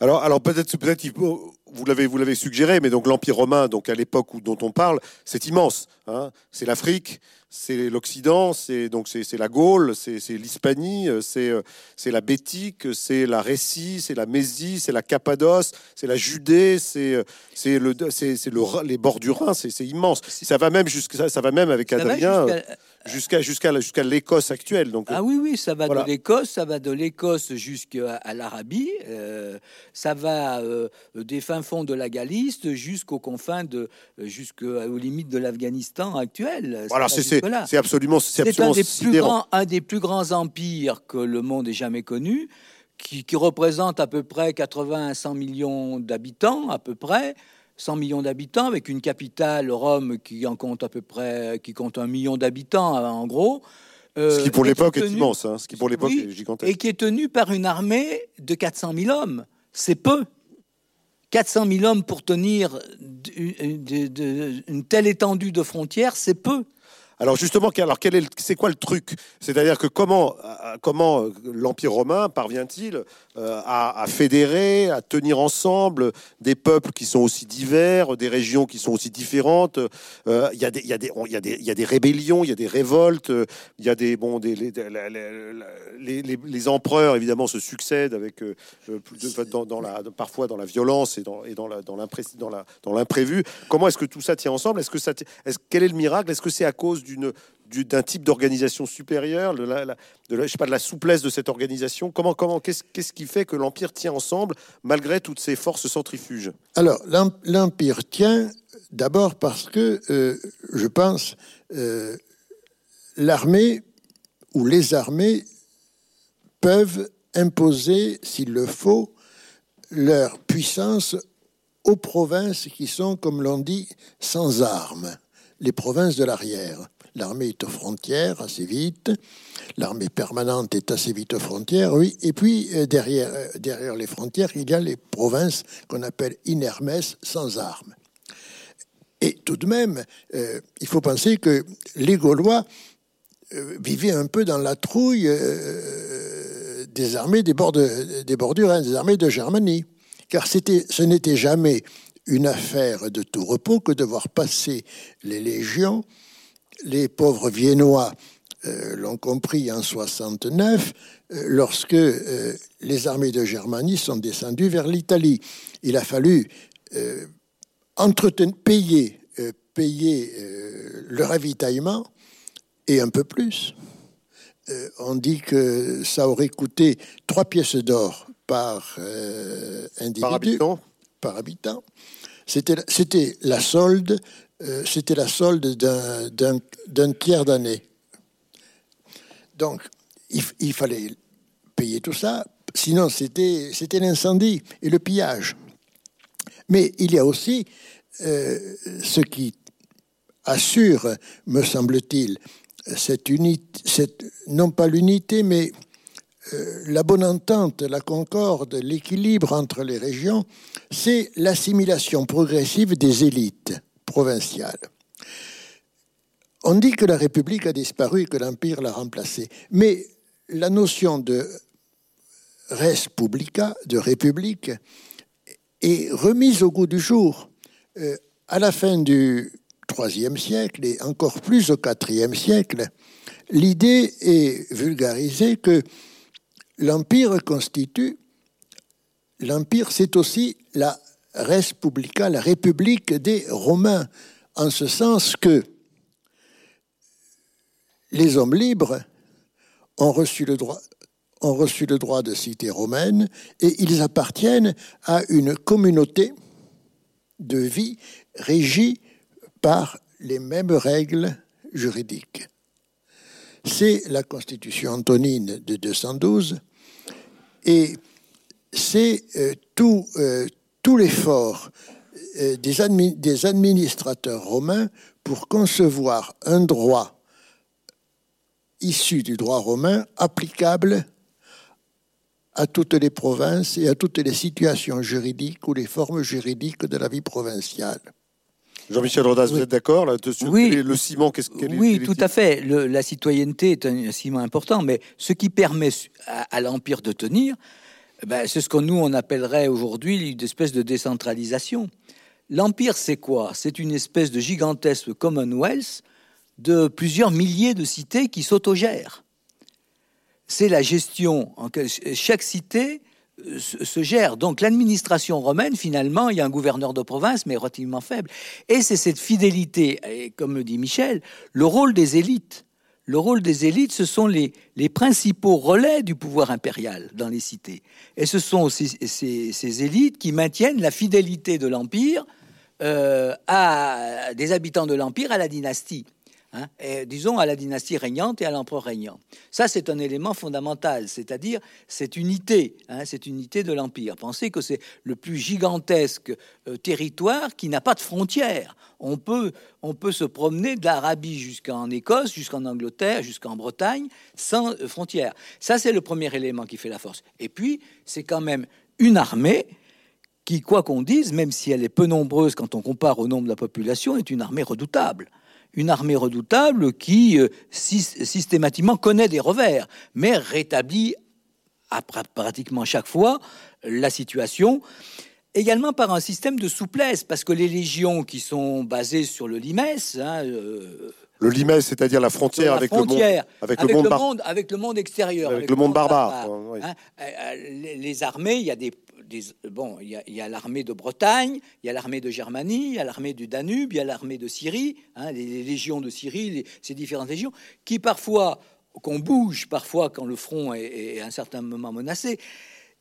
Alors, alors peut-être, peut-être, vous l'avez, vous l'avez suggéré, mais donc l'Empire romain, donc à l'époque dont on parle, c'est immense. Hein c'est l'Afrique, c'est l'Occident, c'est donc c'est la Gaule, c'est l'Hispanie, c'est c'est la Bétique, c'est la Récie, c'est la Mésie, c'est la Cappadoce, c'est la Judée, c'est c'est le c'est le les bords du Rhin, c'est immense. Ça va même jusqu'à ça va même avec Adrien jusqu'à jusqu'à jusqu'à l'Écosse actuelle. Donc ah oui oui, ça va de l'Écosse, ça va de l'Écosse jusqu'à l'Arabie, euh, ça va euh, des fins fonds de la Galice jusqu'aux confins de jusqu'aux limites de l'Afghanistan actuel. Voilà, c'est absolument c'est un des plus grands un des plus grands empires que le monde ait jamais connu. Qui, qui représente à peu près 80 à 100 millions d'habitants, à peu près, 100 millions d'habitants, avec une capitale, Rome, qui en compte à peu près, qui compte un million d'habitants, en gros. Euh, ce qui pour l'époque est, immense, hein, ce qui pour l'époque est gigantesque. Et qui est tenu par une armée de 400 000 hommes. C'est peu. 400 000 hommes pour tenir une telle étendue de frontières, c'est peu. Alors justement, alors quel est, c'est quoi le truc? C'est-à-dire que comment, euh, comment euh, l'Empire romain parvient-il euh, à, fédérer, à tenir ensemble des peuples qui sont aussi divers, des régions qui sont aussi différentes? Il y, a des, y, y, des, y a des rébellions, il y a des révoltes, il y a des bon, des, les, les, empereurs évidemment se succèdent avec dans, dans, la, parfois dans la violence et dans, et dans, la, dans l'imprévu. Comment est-ce que tout ça tient ensemble? Est-ce que ça, est-ce, quel est le miracle? Est-ce que c'est à cause du d'un type d'organisation supérieure, de la, je sais pas, de la souplesse de cette organisation. Comment, comment, qu'est-ce, qu'est-ce qui fait que l'Empire tient ensemble malgré toutes ces forces centrifuges? Alors, l'Empire tient d'abord parce que, euh, je pense, euh, l'armée ou les armées peuvent imposer, s'il le faut, leur puissance aux provinces qui sont, comme l'on dit, sans armes les provinces de l'arrière. L'armée est aux frontières assez vite, l'armée permanente est assez vite aux frontières, oui, et puis euh, derrière, euh, derrière les frontières, il y a les provinces qu'on appelle inermes, sans armes. Et tout de même, euh, il faut penser que les Gaulois vivaient un peu dans la trouille des armées des bords, des bords du Rhin, des armées de Germanie, car ce n'était jamais une affaire de tout repos que de voir passer les légions. Les pauvres Viennois euh, l'ont compris en 69, euh, lorsque euh, les armées de Germanie sont descendues vers l'Italie. Il a fallu entretenir, payer, payer le ravitaillement et un peu plus. on dit que ça aurait coûté trois pièces d'or par individu. Par habitant par habitant. C'était, la solde, euh, c'était la solde d'un, tiers d'année. Donc, il, fallait payer tout ça, sinon c'était, l'incendie et le pillage. Mais il y a aussi euh, ce qui assure, me semble-t-il, cette non pas l'unité, mais la bonne entente, la concorde, l'équilibre entre les régions, c'est l'assimilation progressive des élites provinciales. On dit que la République a disparu et que l'Empire l'a remplacée, mais la notion de res publica, de République, est remise au goût du jour. Euh, à la fin du IIIe siècle et encore plus au IVe siècle, l'idée est vulgarisée que l'Empire constitue, l'Empire c'est aussi la res la République des Romains, en ce sens que les hommes libres ont reçu le droit, ont reçu le droit de cité romaine et ils appartiennent à une communauté de vie régie par les mêmes règles juridiques c'est la Constitution antonine de 212 et c'est euh, tout, euh, tout l'effort euh, des, administrateurs romains pour concevoir un droit issu du droit romain applicable à toutes les provinces et à toutes les situations juridiques ou les formes juridiques de la vie provinciale. Jean-Michel Rodas, vous êtes d'accord là-dessus Oui. Le ciment, qu'est-ce qu'elle Oui, tout à fait. la citoyenneté est un ciment important, mais ce qui permet à, l'Empire de tenir, ben, c'est ce que nous, on appellerait aujourd'hui une espèce de décentralisation. L'Empire, c'est quoi? C'est une espèce de gigantesque Commonwealth de plusieurs milliers de cités qui s'autogèrent. C'est la gestion en chaque cité se gère. Donc l'administration romaine, finalement, il y a un gouverneur de province, mais relativement faible. Et c'est cette fidélité, et comme le dit Michel, le rôle des élites. Le rôle des élites, ce sont les, les principaux relais du pouvoir impérial dans les cités. Et ce sont ces, ces, élites qui maintiennent la fidélité de l'Empire euh, à des habitants de l'Empire à la dynastie. Hein, disons à la dynastie régnante et à l'empereur régnant. Ça, c'est un élément fondamental, c'est-à-dire cette unité, hein, cette unité de l'empire. Pensez que c'est le plus gigantesque euh, territoire qui n'a pas de frontières. On peut, on peut se promener de l'Arabie jusqu'en Écosse, jusqu'en Angleterre, jusqu'en Bretagne, sans euh, frontières. Ça, c'est le premier élément qui fait la force. Et puis, c'est quand même une armée qui, quoi qu'on dise, même si elle est peu nombreuse quand on compare au nombre de la population, est une armée redoutable une armée redoutable qui euh, systématiquement connaît des revers, mais rétablit à pratiquement chaque fois la situation. Également par un système de souplesse, parce que les légions qui sont basées sur le limès, hein, euh, le limès, c'est-à-dire la frontière, avec, le monde, avec, le monde, avec le monde extérieur, avec, le monde barbare. Hein, euh, les, armées, il y a des bon, il y a, l'armée de Bretagne, il y a l'armée de Germanie, il y a l'armée du Danube, il y a l'armée de Syrie, hein, les, légions de Syrie, ces différentes légions, qui parfois, qu'on bouge parfois quand le front est, est à un certain moment menacé,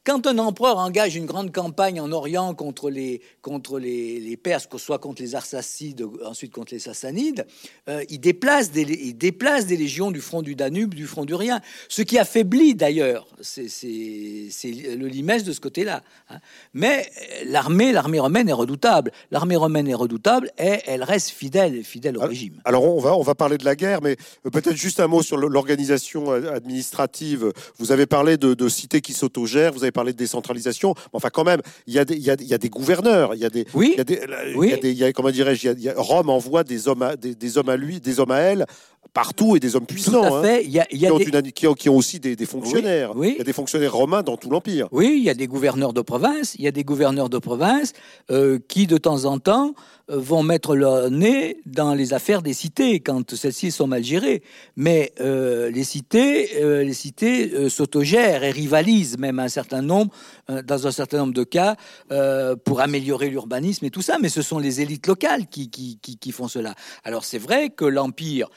quand un empereur engage une grande campagne en Orient contre les, contre les, les Perses, soit contre les Arsacides, ensuite contre les Sassanides, euh, il, déplace des, il déplace des légions du front du Danube, du front du Rhin. Ce qui affaiblit d'ailleurs, c'est le limès de ce côté-là. Hein. Mais l'armée, l'armée romaine est redoutable. L'armée romaine est redoutable et elle reste fidèle, fidèle au régime. Alors on va, on va parler de la guerre, mais peut-être juste un mot sur l'organisation administrative. Vous avez parlé de, de cités qui s'autogèrent, vous avez parler de décentralisation. Enfin, quand même, il y a des, il y a, il y a des gouverneurs, il y a des, oui. il y a des, oui. il y a des comment dirais-je, Rome envoie des hommes, à, des, des, hommes à lui, des hommes à elle partout et des hommes puissants. Tout à fait. Hein, il y a, il y a qui, ont des... qui, ont, qui, ont aussi des, des fonctionnaires. Oui, Il y a des fonctionnaires romains dans tout l'empire. Oui, il y a des gouverneurs de province. Il y a des gouverneurs de province euh, qui, de temps en temps, euh, vont mettre leur nez dans les affaires des cités quand celles-ci sont mal gérées. Mais euh, les cités, euh, les cités s'autogèrent et rivalisent même un certain nombre, dans un certain nombre de cas, pour améliorer l'urbanisme et tout ça. Mais ce sont les élites locales qui, qui, qui, qui font cela. Alors c'est vrai que l'empire,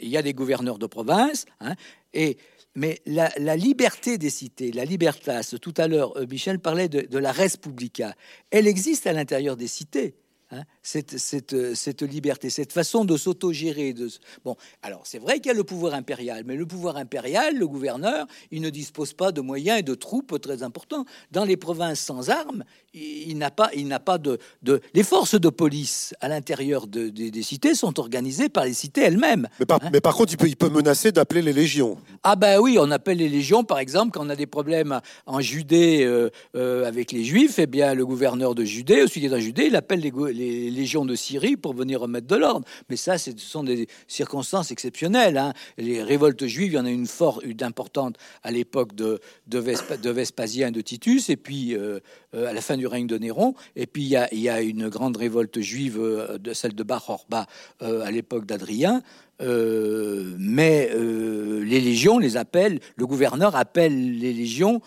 il y a des gouverneurs de province, hein, et mais la, liberté des cités, la libertas, tout à l'heure, Michel parlait de, de la res publica, elle existe à l'intérieur des cités. Hein, cette, cette, cette, liberté, cette façon de s'autogérer. De... Bon, alors c'est vrai qu'il y a le pouvoir impérial, mais le pouvoir impérial, le gouverneur, il ne dispose pas de moyens et de troupes très importants. Dans les provinces sans armes, il, n'a pas, il n'a pas de, de, Les forces de police à l'intérieur de, des cités sont organisées par les cités elles-mêmes. Mais par, hein. mais par contre, il peut, il peut menacer d'appeler les légions. Ah ben oui, on appelle les légions, par exemple, quand on a des problèmes en Judée euh, euh, avec les Juifs, eh bien le gouverneur de Judée, celui qui est en Judée, il appelle les, les légions de Syrie pour venir remettre de l'ordre. Mais ça, ce sont des circonstances exceptionnelles. Hein. Les révoltes juives, il y en a une forte, une importante à l'époque de, de, Vespasien et de Titus, et puis euh, euh, à la fin du règne de Néron. Et puis il y a, une grande révolte juive, euh, de celle de Bar Orba, à l'époque d'Adrien. Mais les légions les appellent, le gouverneur appelle les légions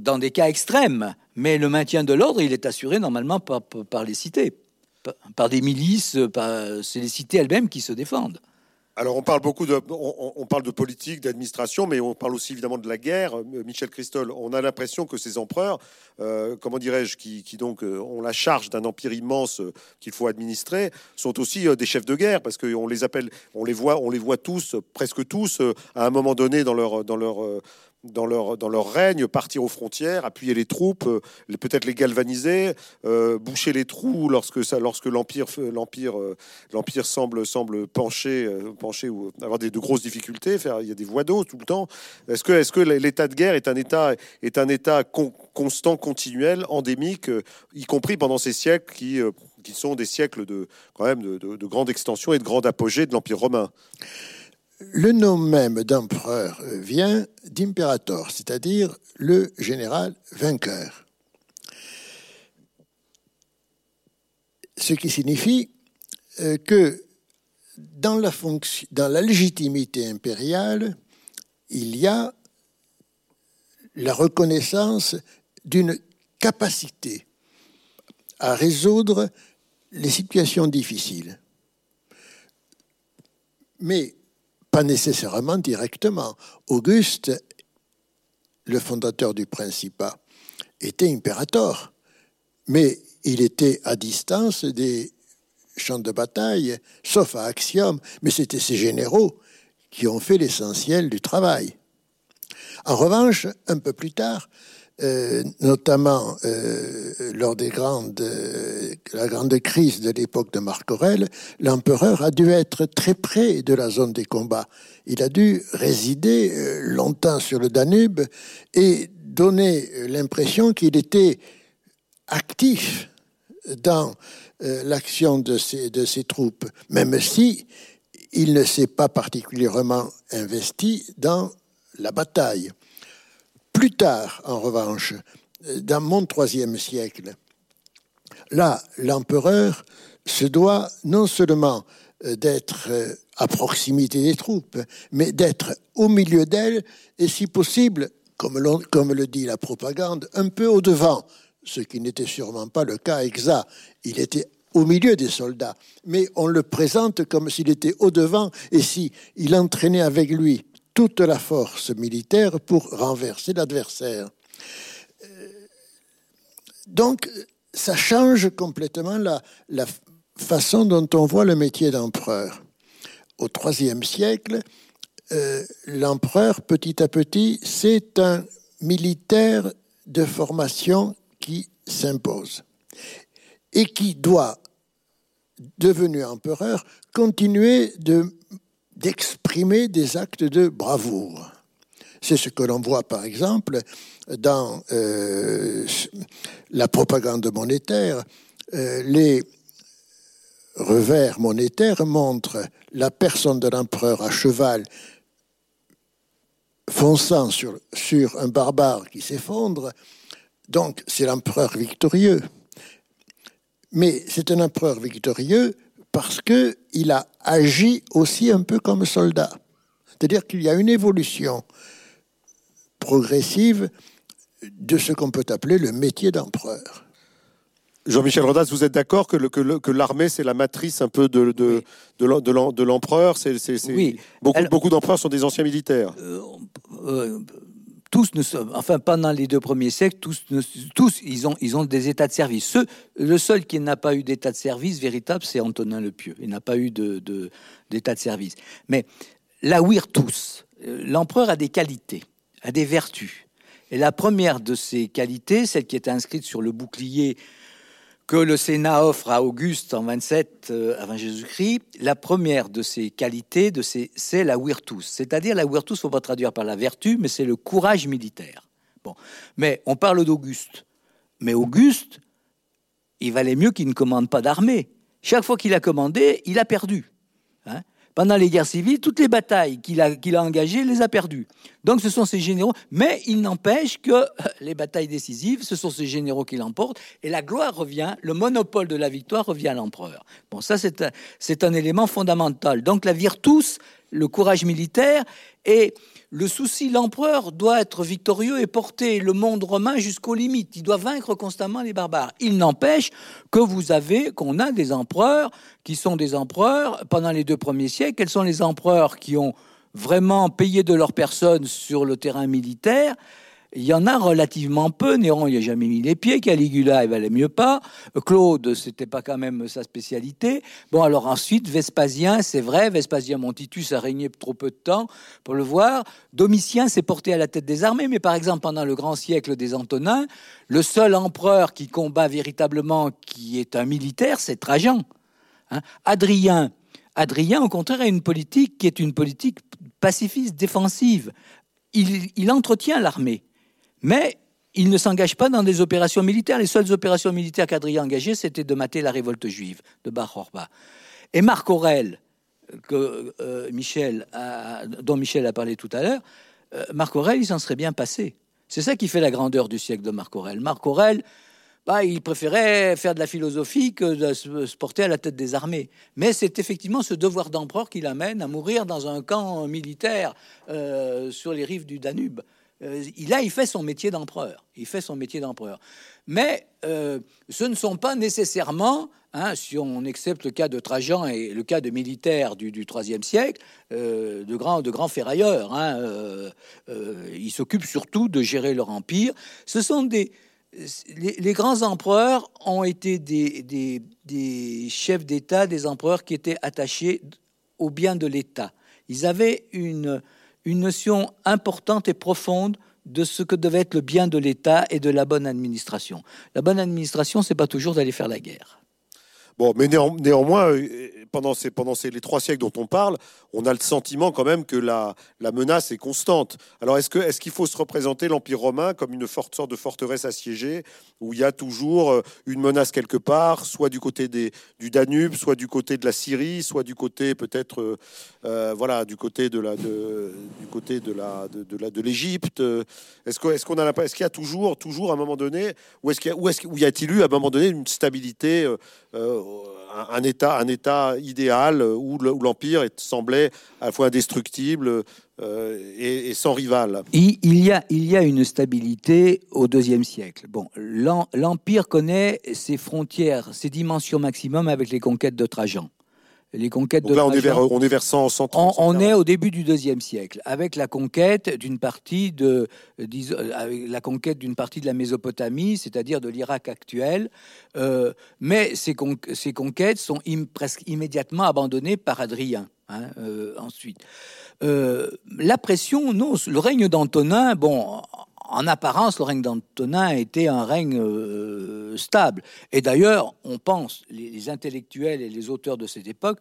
dans des cas extrêmes, mais le maintien de l'ordre, il est assuré normalement par, par les cités, par, des milices, c'est les cités elles-mêmes qui se défendent. Alors on parle beaucoup de, on, parle de politique, d'administration, mais on parle aussi évidemment de la guerre. Michel Christol, on a l'impression que ces empereurs, euh, comment dirais-je, qui, donc euh, ont la charge d'un empire immense euh, qu'il faut administrer, sont aussi des chefs de guerre parce qu'on les appelle, on les voit, on les voit tous, presque tous, à un moment donné dans leur dans leur dans leur, dans leur règne, partir aux frontières, appuyer les troupes, euh, peut-être les galvaniser, euh, boucher les trous lorsque, ça, lorsque l'empire, l'empire, euh, l'empire semble, semble pencher, euh, pencher ou avoir des, de grosses difficultés. Faire, il y a des voies d'eau tout le temps. Est-ce que, est-ce que l'état de guerre est un état, est un état con, constant, continuel, endémique, y compris pendant ces siècles qui, qui sont des siècles de, quand même de, de, de grande extension et de grande apogée de l'empire romain? Le nom même d'empereur vient d'imperator, c'est-à-dire le général vainqueur. Ce qui signifie euh, que dans la, dans la légitimité impériale, il y a la reconnaissance d'une capacité à résoudre les situations difficiles. Mais pas nécessairement directement. Auguste, le fondateur du Principat, était impérator, mais il était à distance des champs de bataille, sauf à Axiom, mais c'était ses généraux qui ont fait l'essentiel du travail. En revanche, un peu plus tard, euh, notamment euh, lors des grandes, euh, la grande crise de l'époque de Marc Aurèle, l'empereur a dû être très près de la zone des combats. Il a dû résider longtemps sur le Danube et donner l'impression qu'il était actif dans l'action de ses, de ses troupes, même si il ne s'est pas particulièrement investi dans la bataille. Plus tard, en revanche, dans mon troisième siècle, là, l'empereur se doit non seulement d'être à proximité des troupes, mais d'être au milieu d'elles et, si possible, comme, le dit la propagande, un peu au devant, ce qui n'était sûrement pas le cas exact. Il était au milieu des soldats, mais on le présente comme s'il était au devant et si il entraînait avec lui toute la force militaire pour renverser l'adversaire. Euh, donc, ça change complètement la, façon dont on voit le métier d'empereur. Au IIIe siècle, euh, l'empereur, petit à petit, c'est un militaire de formation qui s'impose et qui doit, devenu empereur, continuer de d'exprimer des actes de bravoure. C'est ce que l'on voit par exemple dans euh, la propagande monétaire. Euh, les revers monétaires montrent la personne de l'empereur à cheval fonçant sur, sur un barbare qui s'effondre. Donc c'est l'empereur victorieux. Mais c'est un empereur victorieux parce qu'il a agi aussi un peu comme soldat. C'est-à-dire qu'il y a une évolution progressive de ce qu'on peut appeler le métier d'empereur. Jean-Michel Rodas, vous êtes d'accord que, que, l'armée, c'est la matrice un peu de, de, de, l'empereur? C'est, oui. Beaucoup, beaucoup d'empereurs sont des anciens militaires. Euh, euh, tous ne sont, enfin pendant les deux premiers siècles, tous, tous ils, ont, ils ont des états de service. le seul qui n'a pas eu d'état de service véritable, c'est Antonin le Pieux. Il n'a pas eu d'état de, d'état de service. Mais la tous, euh, l'empereur a des qualités, a des vertus. Et la première de ces qualités, celle qui est inscrite sur le bouclier que le Sénat offre à Auguste en 27 euh, avant Jésus-Christ, la première de ses qualités, de c'est la virtus. C'est-à-dire la virtus, faut pas traduire par la vertu, mais c'est le courage militaire. Bon, mais on parle d'Auguste. Mais Auguste, il valait mieux qu'il ne commande pas d'armée. Chaque fois qu'il a commandé, il a perdu. Hein pendant les guerres civiles, toutes les batailles qu'il a, engagées, les a perdues. Donc ce sont ces généraux, mais il n'empêche que les batailles décisives, ce sont ces généraux qui l'emportent, et la gloire revient, le monopole de la victoire revient à l'empereur. Bon, ça c'est un élément fondamental. Donc la virtus, le courage militaire, et le souci, l'empereur doit être victorieux et porter le monde romain jusqu'aux limites. Il doit vaincre constamment les barbares. Il n'empêche que vous avez, qu'on a des empereurs qui sont des empereurs pendant les deux premiers siècles. Quels sont les empereurs qui ont vraiment payé de leur personne sur le terrain militaire? Il y en a relativement peu. Néron, il n'a jamais mis les pieds. Caligula, il valait mieux pas. Claude, c'était pas quand même sa spécialité. Bon, alors ensuite, Vespasien, c'est vrai. Vespasien Montitus a régné trop peu de temps pour le voir. Domitien s'est porté à la tête des armées. Mais par exemple, pendant le grand siècle des Antonins, le seul empereur qui combat véritablement, qui est un militaire, c'est Trajan. Hein. Adrien, Adrien, au contraire, a une politique qui est une politique pacifiste, défensive. Il entretient l'armée. Mais il ne s'engage pas dans des opérations militaires. Les seules opérations militaires qu'Adrien engagé, c'était de mater la révolte juive de Bar Orba. Et Marc Aurèle, que, euh, Michel dont Michel a parlé tout à l'heure, euh, Marc Aurèle, il s'en serait bien passé. C'est ça qui fait la grandeur du siècle de Marc Aurèle. Marc Aurèle, bah, il préférait faire de la philosophie que de se porter à la tête des armées. Mais c'est effectivement ce devoir d'empereur qui l'amène à mourir dans un camp militaire euh, sur les rives du Danube. Euh, là, il fait son métier d'empereur. Il fait son métier d'empereur. Mais euh, ce ne sont pas nécessairement, hein, si on accepte le cas de Trajan et le cas de militaires du, IIIe siècle, de, grands, de grands ferrailleurs. Hein, ils s'occupent surtout de gérer leur empire. Ce sont des, les, grands empereurs ont été des, chefs d'État, des empereurs qui étaient attachés au bien de l'État. Ils avaient une, une notion importante et profonde de ce que devait être le bien de l'État et de la bonne administration. La bonne administration, c'est pas toujours d'aller faire la guerre. Bon, mais néanmoins, euh, pendant, ces, pendant ces, les trois siècles dont on parle, on a le sentiment quand même que la, la menace est constante. Alors, est-ce qu'il est qu'il faut se représenter l'Empire romain comme une forte, sorte de forteresse assiégée, où il y a toujours euh, une menace quelque part, soit du côté des, du Danube, soit du côté de la Syrie, soit du côté peut-être, euh, voilà, du côté de la, de, du côté de la, de, la, de l'Égypte? Est-ce qu'on est qu'on a, est-ce qu'il y a toujours, toujours à un moment donné, ou est-ce qu'il où est-ce, où y a-t-il eu à un moment donné une stabilité un, état, un état idéal où l'empire semblait à la fois indestructible euh, et, sans rival. Il, y a, il y a une stabilité au deuxième siècle. Bon, l'empire connaît ses frontières, ses dimensions maximum avec les conquêtes de Trajan les conquêtes Donc là, on, est vers, on est vers 130. On, est au début du deuxième siècle, avec la conquête d'une partie de, euh, la conquête d'une partie de la Mésopotamie, c'est-à-dire de l'Irak actuel. Euh, mais ces, ces, conquêtes sont presque immédiatement abandonnées par Adrien. Hein, euh, ensuite, la pression, non, le règne d'Antonin, bon, en apparence, le règne d'Antonin était un règne euh, stable. Et d'ailleurs, on pense, les, intellectuels et les auteurs de cette époque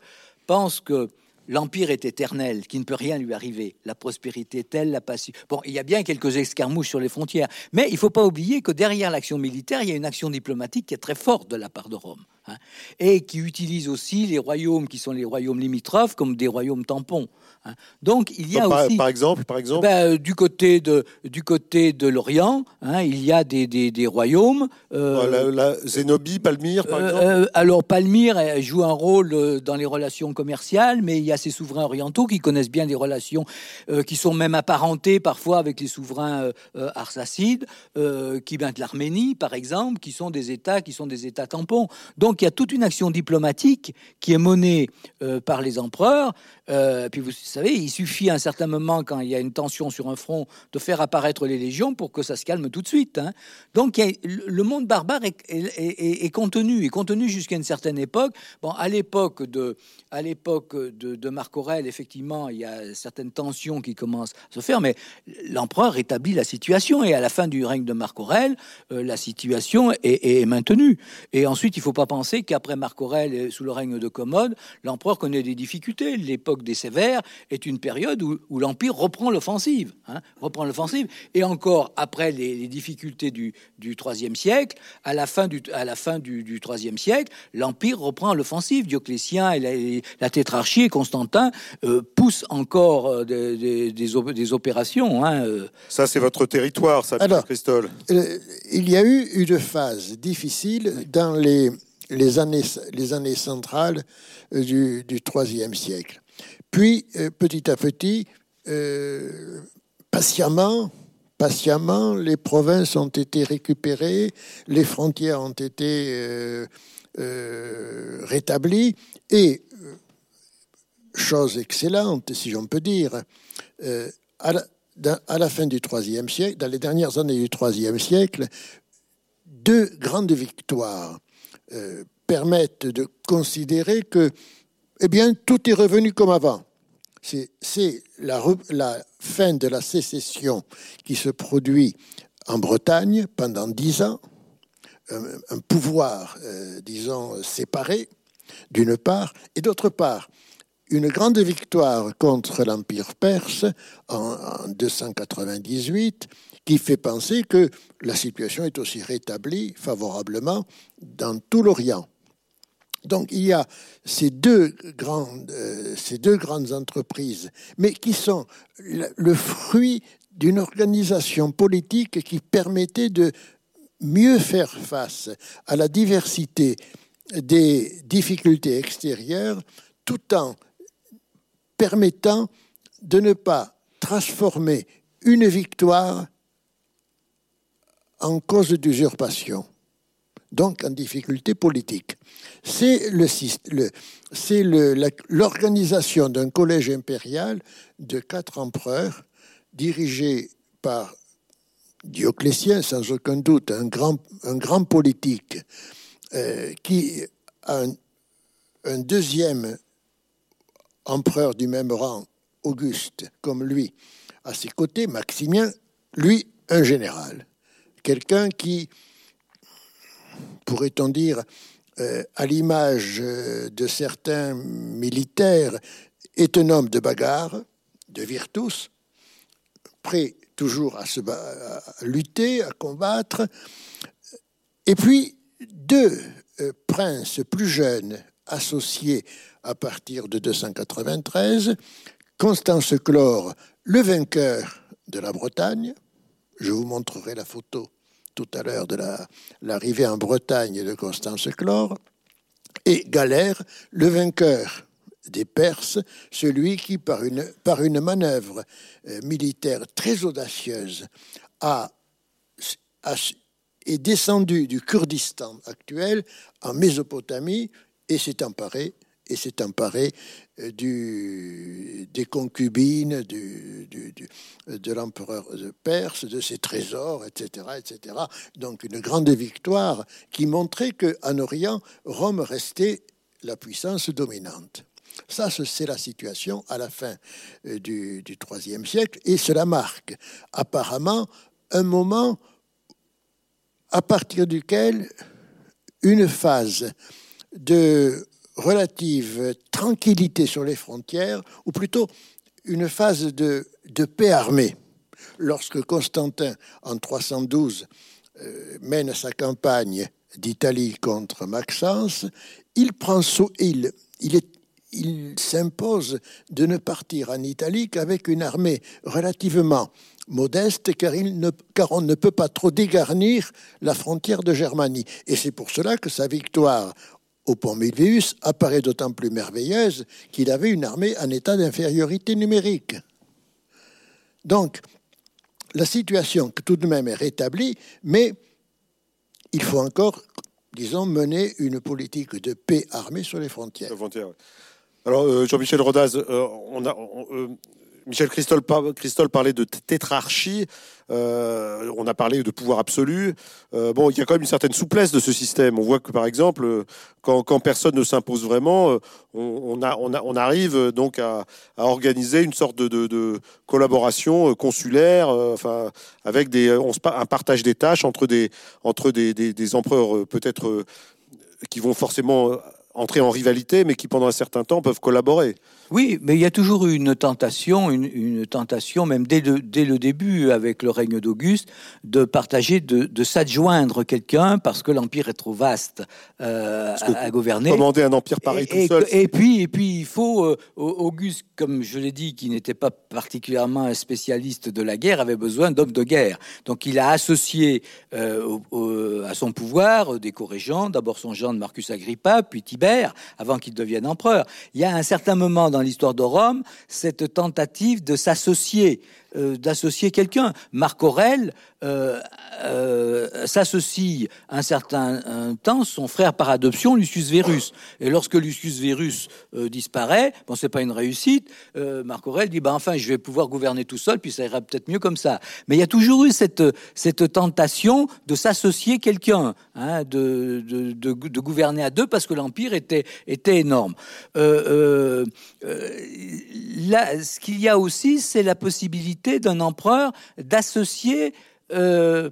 pensent que l'empire est éternel, qu'il ne peut rien lui arriver. La prospérité telle, la passion. Bon, il y a bien quelques escarmouches sur les frontières, mais il ne faut pas oublier que derrière l'action militaire, il y a une action diplomatique qui est très forte de la part de Rome. Hein, et qui utilise aussi les royaumes qui sont les royaumes limitrophes comme des royaumes tampons. Hein. Donc il y a aussi, par exemple, par exemple, ben, euh, du côté de du côté de l'Orient, hein, il y a des, des, des royaumes. Euh, la, Zénobie, Palmyre, par euh, exemple. Euh, alors Palmyre joue un rôle dans les relations commerciales, mais il y a ces souverains orientaux qui connaissent bien des relations qui sont même apparentées parfois avec les souverains arsacides, qui viennent de l'Arménie, par exemple, qui sont des États qui sont des États tampons. Donc il y a toute une action diplomatique qui est menée par les empereurs. puis vous savez, il suffit à un certain moment, quand il y a une tension sur un front, de faire apparaître les légions pour que ça se calme tout de suite. Hein. Donc le monde barbare est, contenu, est contenu jusqu'à une certaine époque. Bon, à l'époque de, à l'époque de, Marc Aurèle, effectivement, il y a certaines tensions qui commencent à se faire, mais l'empereur rétablit la situation et à la fin du règne de Marc Aurèle, euh, la situation est, maintenue. Et ensuite, il ne faut pas penser qu'après Marc Aurèle, sous le règne de Commode, l'empereur connaît des difficultés. L'époque des Sévères est une période où, l'Empire reprend l'offensive. Hein, reprend l'offensive. Et encore, après les, difficultés du, IIIe siècle, à la fin du, à la fin du, IIIe siècle, l'Empire reprend l'offensive. Dioclétien et la, tétrarchie et Constantin euh, poussent encore euh, des, des, opérations. Hein, euh. Ça, c'est votre territoire, ça, Alors, Christol. il y a eu une phase difficile dans les, les, années, les années centrales du, du IIIe siècle. Puis, euh, petit à petit, euh, patiemment, patiemment, les provinces ont été récupérées, les frontières ont été euh, rétablies, et, chose excellente, si j'en peux dire, à la, fin du IIIe siècle, dans les dernières années du IIIe siècle, deux grandes victoires permettent de considérer que eh bien, tout est revenu comme avant. C'est la, la, fin de la sécession qui se produit en Bretagne pendant dix ans, un, pouvoir, euh, disons, séparé, d'une part, et d'autre part, une grande victoire contre l'Empire perse en, en, 298 qui fait penser que la situation est aussi rétablie favorablement dans tout l'Orient. Donc il y a ces deux grandes, euh, entreprises, mais qui sont le fruit d'une organisation politique qui permettait de mieux faire face à la diversité des difficultés extérieures tout en permettant de ne pas transformer une victoire en cause d'usurpation, donc en difficulté politique. C'est l'organisation d'un collège impérial de quatre empereurs dirigé par Dioclétien, sans aucun doute, un grand, un grand politique, euh, qui a un, deuxième empereur du même rang, Auguste, comme lui, à ses côtés, Maximien, lui, un général. Quelqu'un qui, pourrait-on dire, euh, à l'image de certains militaires, est un homme de bagarre, de virtus, prêt toujours à se lutter, à combattre. Et puis, deux euh, princes plus jeunes associés à partir de 293, Constance Chlore, le vainqueur de la Bretagne, je vous montrerai la photo tout à l'heure de l'arrivée en Bretagne de Constance Chlore, et Galère, le vainqueur des Perses, celui qui, par une, par manœuvre euh, militaire très audacieuse, a, est descendu du Kurdistan actuel en Mésopotamie et s'est emparé et s'est emparé du, des concubines du, de l'empereur perse, de ses trésors, etc., etc. Donc une grande victoire qui montrait qu'en Orient, Rome restait la puissance dominante. Ça, c'est la situation à la fin euh, du IIIe siècle et cela marque apparemment un moment à partir duquel une phase de relative tranquillité sur les frontières, ou plutôt une phase de, de paix armée. Lorsque Constantin, en 312, euh, mène sa campagne d'Italie contre Maxence, il prend il, il il s'impose de ne partir en Italie qu'avec une armée relativement modeste, car, car, on ne peut pas trop dégarnir la frontière de Germanie. Et c'est pour cela que sa victoire au pont Milvius apparaît d'autant plus merveilleuse qu'il avait une armée en état d'infériorité numérique. Donc, la situation tout de même est rétablie, mais il faut encore, disons, mener une politique de paix armée sur les frontières. Alors, euh, Jean-Michel Rodaz, euh, on a, euh, Michel Christol, parlait de tétrarchie. on a parlé de pouvoir absolu. bon, il y a quand même une certaine souplesse de ce système. On voit que, par exemple, quand, personne ne s'impose vraiment, on, a, on, arrive donc à, organiser une sorte de, collaboration consulaire, enfin, avec des, un partage des tâches entre des, entre des, des empereurs peut-être qui vont forcément entrer en rivalité, mais qui pendant un certain temps peuvent collaborer. Oui, mais il y a toujours eu une tentation, une, tentation, même dès le, dès le, début avec le règne d'Auguste, de partager, de, s'adjoindre quelqu'un parce que l'empire est trop vaste euh, à, gouverner. Commander un empire pareil et, tout seul. Et, puis, et puis, il faut euh, Auguste, comme je l'ai dit, qui n'était pas particulièrement un spécialiste de la guerre, avait besoin d'hommes de guerre. Donc, il a associé euh, à son pouvoir des co-régents, d'abord son gendre Marcus Agrippa, puis Tibère, avant qu'il devienne empereur. Il y a un certain moment dans l'histoire de Rome cette tentative de s'associer euh, d'associer quelqu'un. Marc Aurèle euh, euh, s'associe un certain temps son frère par adoption, Lucius Verus. Et lorsque Lucius Verus disparaît, bon, c'est pas une réussite. Marc Aurèle dit, bah enfin, je vais pouvoir gouverner tout seul, puis ça ira peut-être mieux comme ça. Mais il y a toujours eu cette cette tentation de s'associer quelqu'un, hein, de, de, de, gouverner à deux, parce que l'empire était était énorme. là, ce qu'il y a aussi, c'est la possibilité d'un empereur d'associer euh,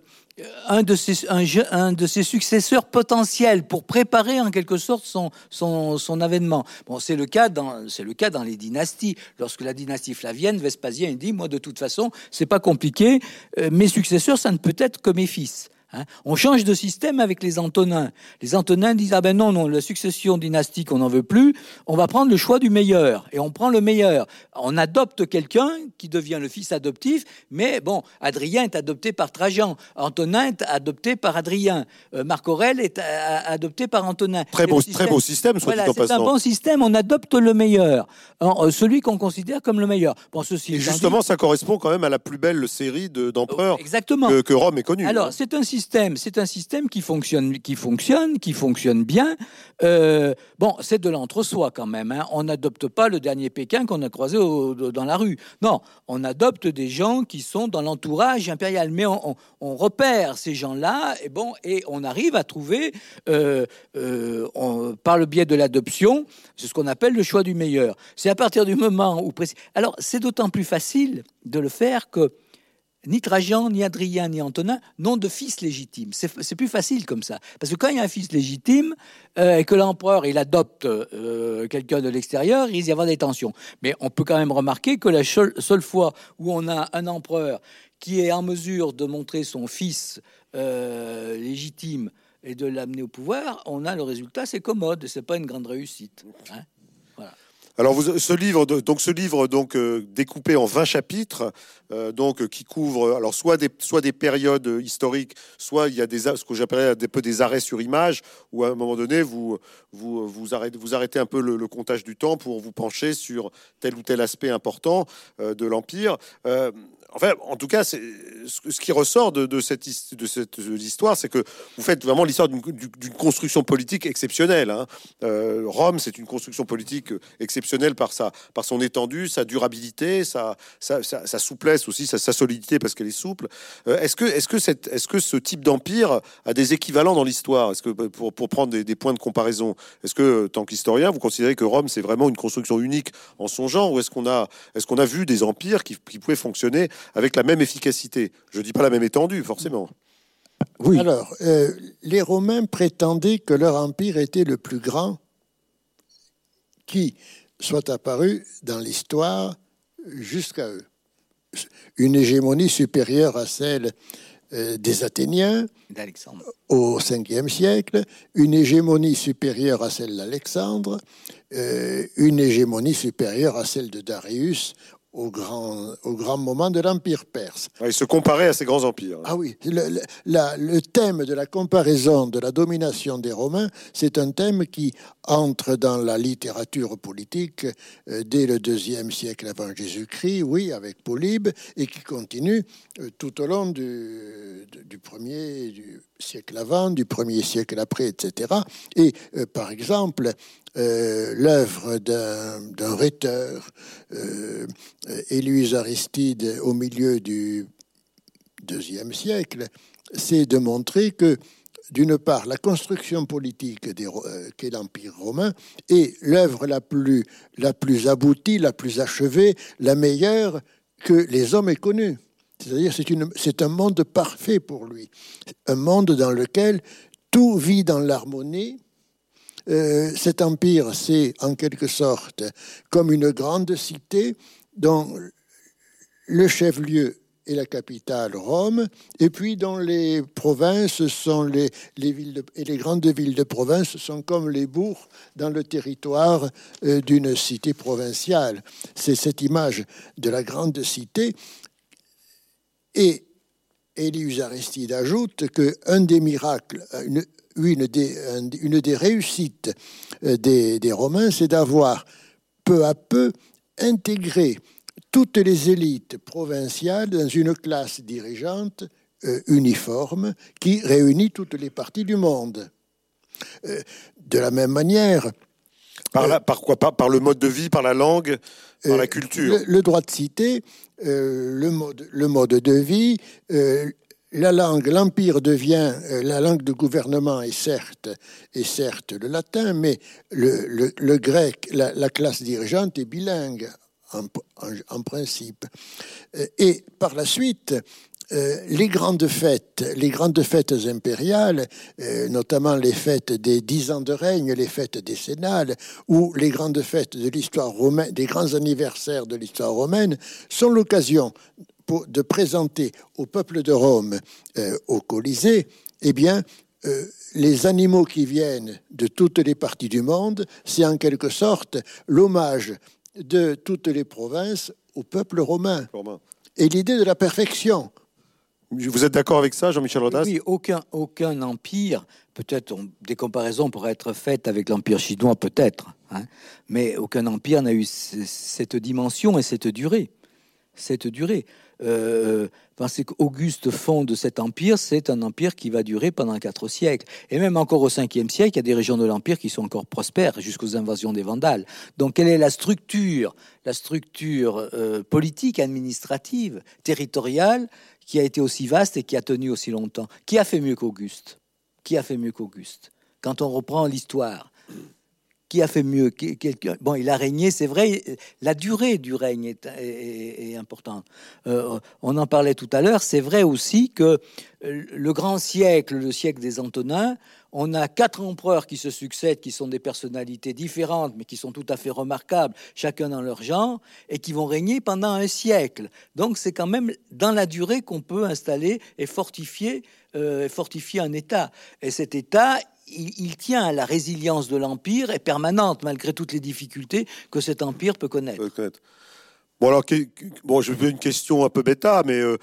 un, de ses, un, de ses successeurs potentiels pour préparer en quelque sorte son, son, son avènement. Bon, c'est le, cas dans, c'est le cas dans les dynasties. Lorsque la dynastie flavienne, Vespasien dit, moi de toute façon, c'est pas compliqué, euh, mes successeurs, ça ne peut être que mes fils. Hein. on change de système avec les Antonins. Les Antonins disent ah ben non non la succession dynastique on n'en veut plus. On va prendre le choix du meilleur et on prend le meilleur. On adopte quelqu'un qui devient le fils adoptif, mais bon Adrien est adopté par Trajan, Antonin est adopté par Adrien, euh, Marc Aurèle est euh, adopté par Antonin. Très beau système, très beau système. Soit voilà, c'est un bon système. On adopte le meilleur, euh, celui qu'on considère comme le meilleur. Bon ceci. Et justement ça correspond quand même à la plus belle série d'empereurs que, que, Rome ait connue. Alors hein. c'est un système c'est un système qui fonctionne, qui fonctionne, qui fonctionne bien. Euh, bon, c'est de l'entre-soi quand même. Hein. On n'adopte pas le dernier Pékin qu'on a croisé dans la rue. Non, on adopte des gens qui sont dans l'entourage impérial. Mais on, repère ces gens-là, et bon, et on arrive à trouver, euh, euh, par le biais de l'adoption, c'est ce qu'on appelle le choix du meilleur. C'est à partir du moment où Alors, c'est d'autant plus facile de le faire que ni Trajan, ni Adrien, ni Antonin n'ont de fils légitimes. C'est plus facile comme ça. Parce que quand il y a un fils légitime euh, et que l'empereur il adopte euh, quelqu'un de l'extérieur, il risque d'y avoir des tensions. Mais on peut quand même remarquer que la seule, fois où on a un empereur qui est en mesure de montrer son fils euh, légitime et de l'amener au pouvoir, on a le résultat, c'est commode, c'est pas une grande réussite. Hein. Alors, ce livre, donc ce livre, donc euh, découpé en 20 chapitres, euh, donc qui couvre, alors soit des, soit des périodes historiques, soit il y a des, ce que j'appellerais des peu des arrêts sur image, où à un moment donné, vous, arrêtez, un peu le, comptage du temps pour vous pencher sur tel ou tel aspect important euh, de l'empire. Enfin, en tout cas, ce qui ressort de, cette, histoire, c'est que vous faites vraiment l'histoire d'une construction politique exceptionnelle. Hein. Euh, Rome, c'est une construction politique exceptionnelle par, sa, par son étendue, sa durabilité, sa, souplesse aussi, sa, solidité parce qu'elle est souple. Euh, est-ce que, cette, est-ce que ce type d'empire a des équivalents dans l'histoire? Est-ce que pour, prendre des, points de comparaison, est-ce que tant qu'historien, vous considérez que Rome c'est vraiment une construction unique en son genre, ou est-ce qu'on a, qu'on a vu des empires qui pouvaient fonctionner avec la même efficacité. Je ne dis pas la même étendue, forcément. Oui. Alors, euh, les Romains prétendaient que leur empire était le plus grand qui soit apparu dans l'histoire jusqu'à eux. Une hégémonie supérieure à celle euh, des Athéniens au 5e siècle, une hégémonie supérieure à celle d'Alexandre, euh, une hégémonie supérieure à celle de Darius au grand, au grand moment de l'Empire perse. il se comparait à ces grands empires. Ah oui, le, le, thème de la comparaison de la domination des Romains, c'est un thème qui entre dans la littérature politique euh, dès le deuxième siècle avant Jésus-Christ, oui, avec Polybe, et qui continue euh, tout au long du, du premier du siècle avant, du premier siècle après, etc. Et euh, par exemple, l'œuvre d'un rhéteur, euh, Éluse Aristide, au milieu du deuxième siècle, c'est de montrer que, d'une part, la construction politique euh, qu'est l'Empire romain est l'œuvre la plus, la plus aboutie, la plus achevée, la meilleure que les hommes aient connue. C'est-à-dire c'est un monde parfait pour lui, un monde dans lequel tout vit dans l'harmonie, euh, cet empire, c'est en quelque sorte comme une grande cité dont le chef-lieu est la capitale Rome, et puis dont les provinces sont les, villes et les grandes villes de province sont comme les bourgs dans le territoire euh, d'une cité provinciale. C'est cette image de la grande cité. Et Élius Aristide ajoute qu'un des miracles, une, une des, réussites euh, des Romains, c'est d'avoir peu à peu intégré toutes les élites provinciales dans une classe dirigeante euh, uniforme qui réunit toutes les parties du monde. Euh, de la même manière. Par, la, par quoi? Par, par, le mode de vie, par la langue, par la culture? le, droit de citer, le, mode, le mode de vie, la langue, l'empire devient euh, la langue de gouvernement est certes, est certes le latin, mais le, grec, la, classe dirigeante est bilingue en, principe. Euh, et par la suite, euh, les grandes fêtes, les grandes fêtes impériales, notamment les fêtes des dix ans de règne, les fêtes décennales, ou les grandes fêtes de l'histoire romaine, des grands anniversaires de l'histoire romaine, sont l'occasion de présenter au peuple de Rome, euh, au Colisée, eh bien, euh, les animaux qui viennent de toutes les parties du monde, c'est en quelque sorte l'hommage de toutes les provinces au peuple romain. Et l'idée de la perfection. Vous êtes d'accord avec ça, Jean-Michel Rodas Oui, aucun, aucun empire, peut-être des comparaisons pourraient être faites avec l'empire chinois, peut-être, hein, mais aucun empire n'a eu cette dimension et cette durée. Cette durée. Euh, pensez qu'Auguste fonde cet empire, c'est un empire qui va durer pendant quatre siècles. Et même encore au 5e siècle, il y a des régions de l'empire qui sont encore prospères jusqu'aux invasions des Vandales. Donc quelle est la structure, la structure euh, politique, administrative, territoriale qui a été aussi vaste et qui a tenu aussi longtemps? Qui a fait mieux qu'Auguste? Qui a fait mieux qu'Auguste? Quand on reprend l'histoire, a fait mieux Bon, il a régné, c'est vrai. La durée du règne est, importante. Euh, on en parlait tout à l'heure. C'est vrai aussi que le grand siècle, le siècle des Antonins, on a quatre empereurs qui se succèdent, qui sont des personnalités différentes, mais qui sont tout à fait remarquables, chacun dans leur genre, et qui vont régner pendant un siècle. Donc c'est quand même dans la durée qu'on peut installer et fortifier, euh, fortifier un État. Et cet État, il, tient à la résilience de l'Empire est permanente, malgré toutes les difficultés que cet Empire peut connaître. Bon, alors, bon, je veux une question un peu bêta, mais euh,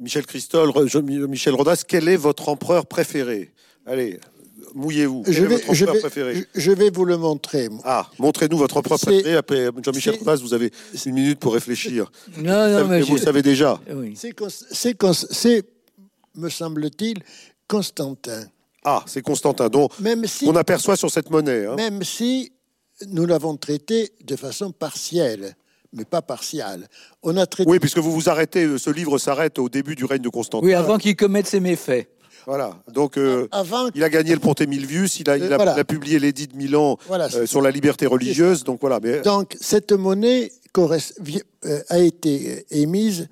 Michel Christol, Michel Rodas, quel est votre empereur préféré? Allez, mouillez-vous. Je vais, je, vais, je vais, vous le montrer. Ah, montrez-nous votre empereur préféré. Après, Jean-Michel Rodas, vous avez une minute pour réfléchir. Non, non, mais vous le savez déjà. C'est, me semble-t-il, Constantin. Ah, c'est Constantin, dont on aperçoit sur cette monnaie. Hein. Même si nous l'avons traité de façon partielle, mais pas partiale. On a traité... Oui, puisque vous vous arrêtez, euh, ce livre s'arrête au début du règne de Constantin. Oui, avant qu'il commette ses méfaits. Voilà, donc euh, avant... il a gagné le Ponte Milvius, il a, il a, publié l'édit de Milan euh, sur la liberté religieuse, donc voilà. Mais... Donc cette monnaie a été émise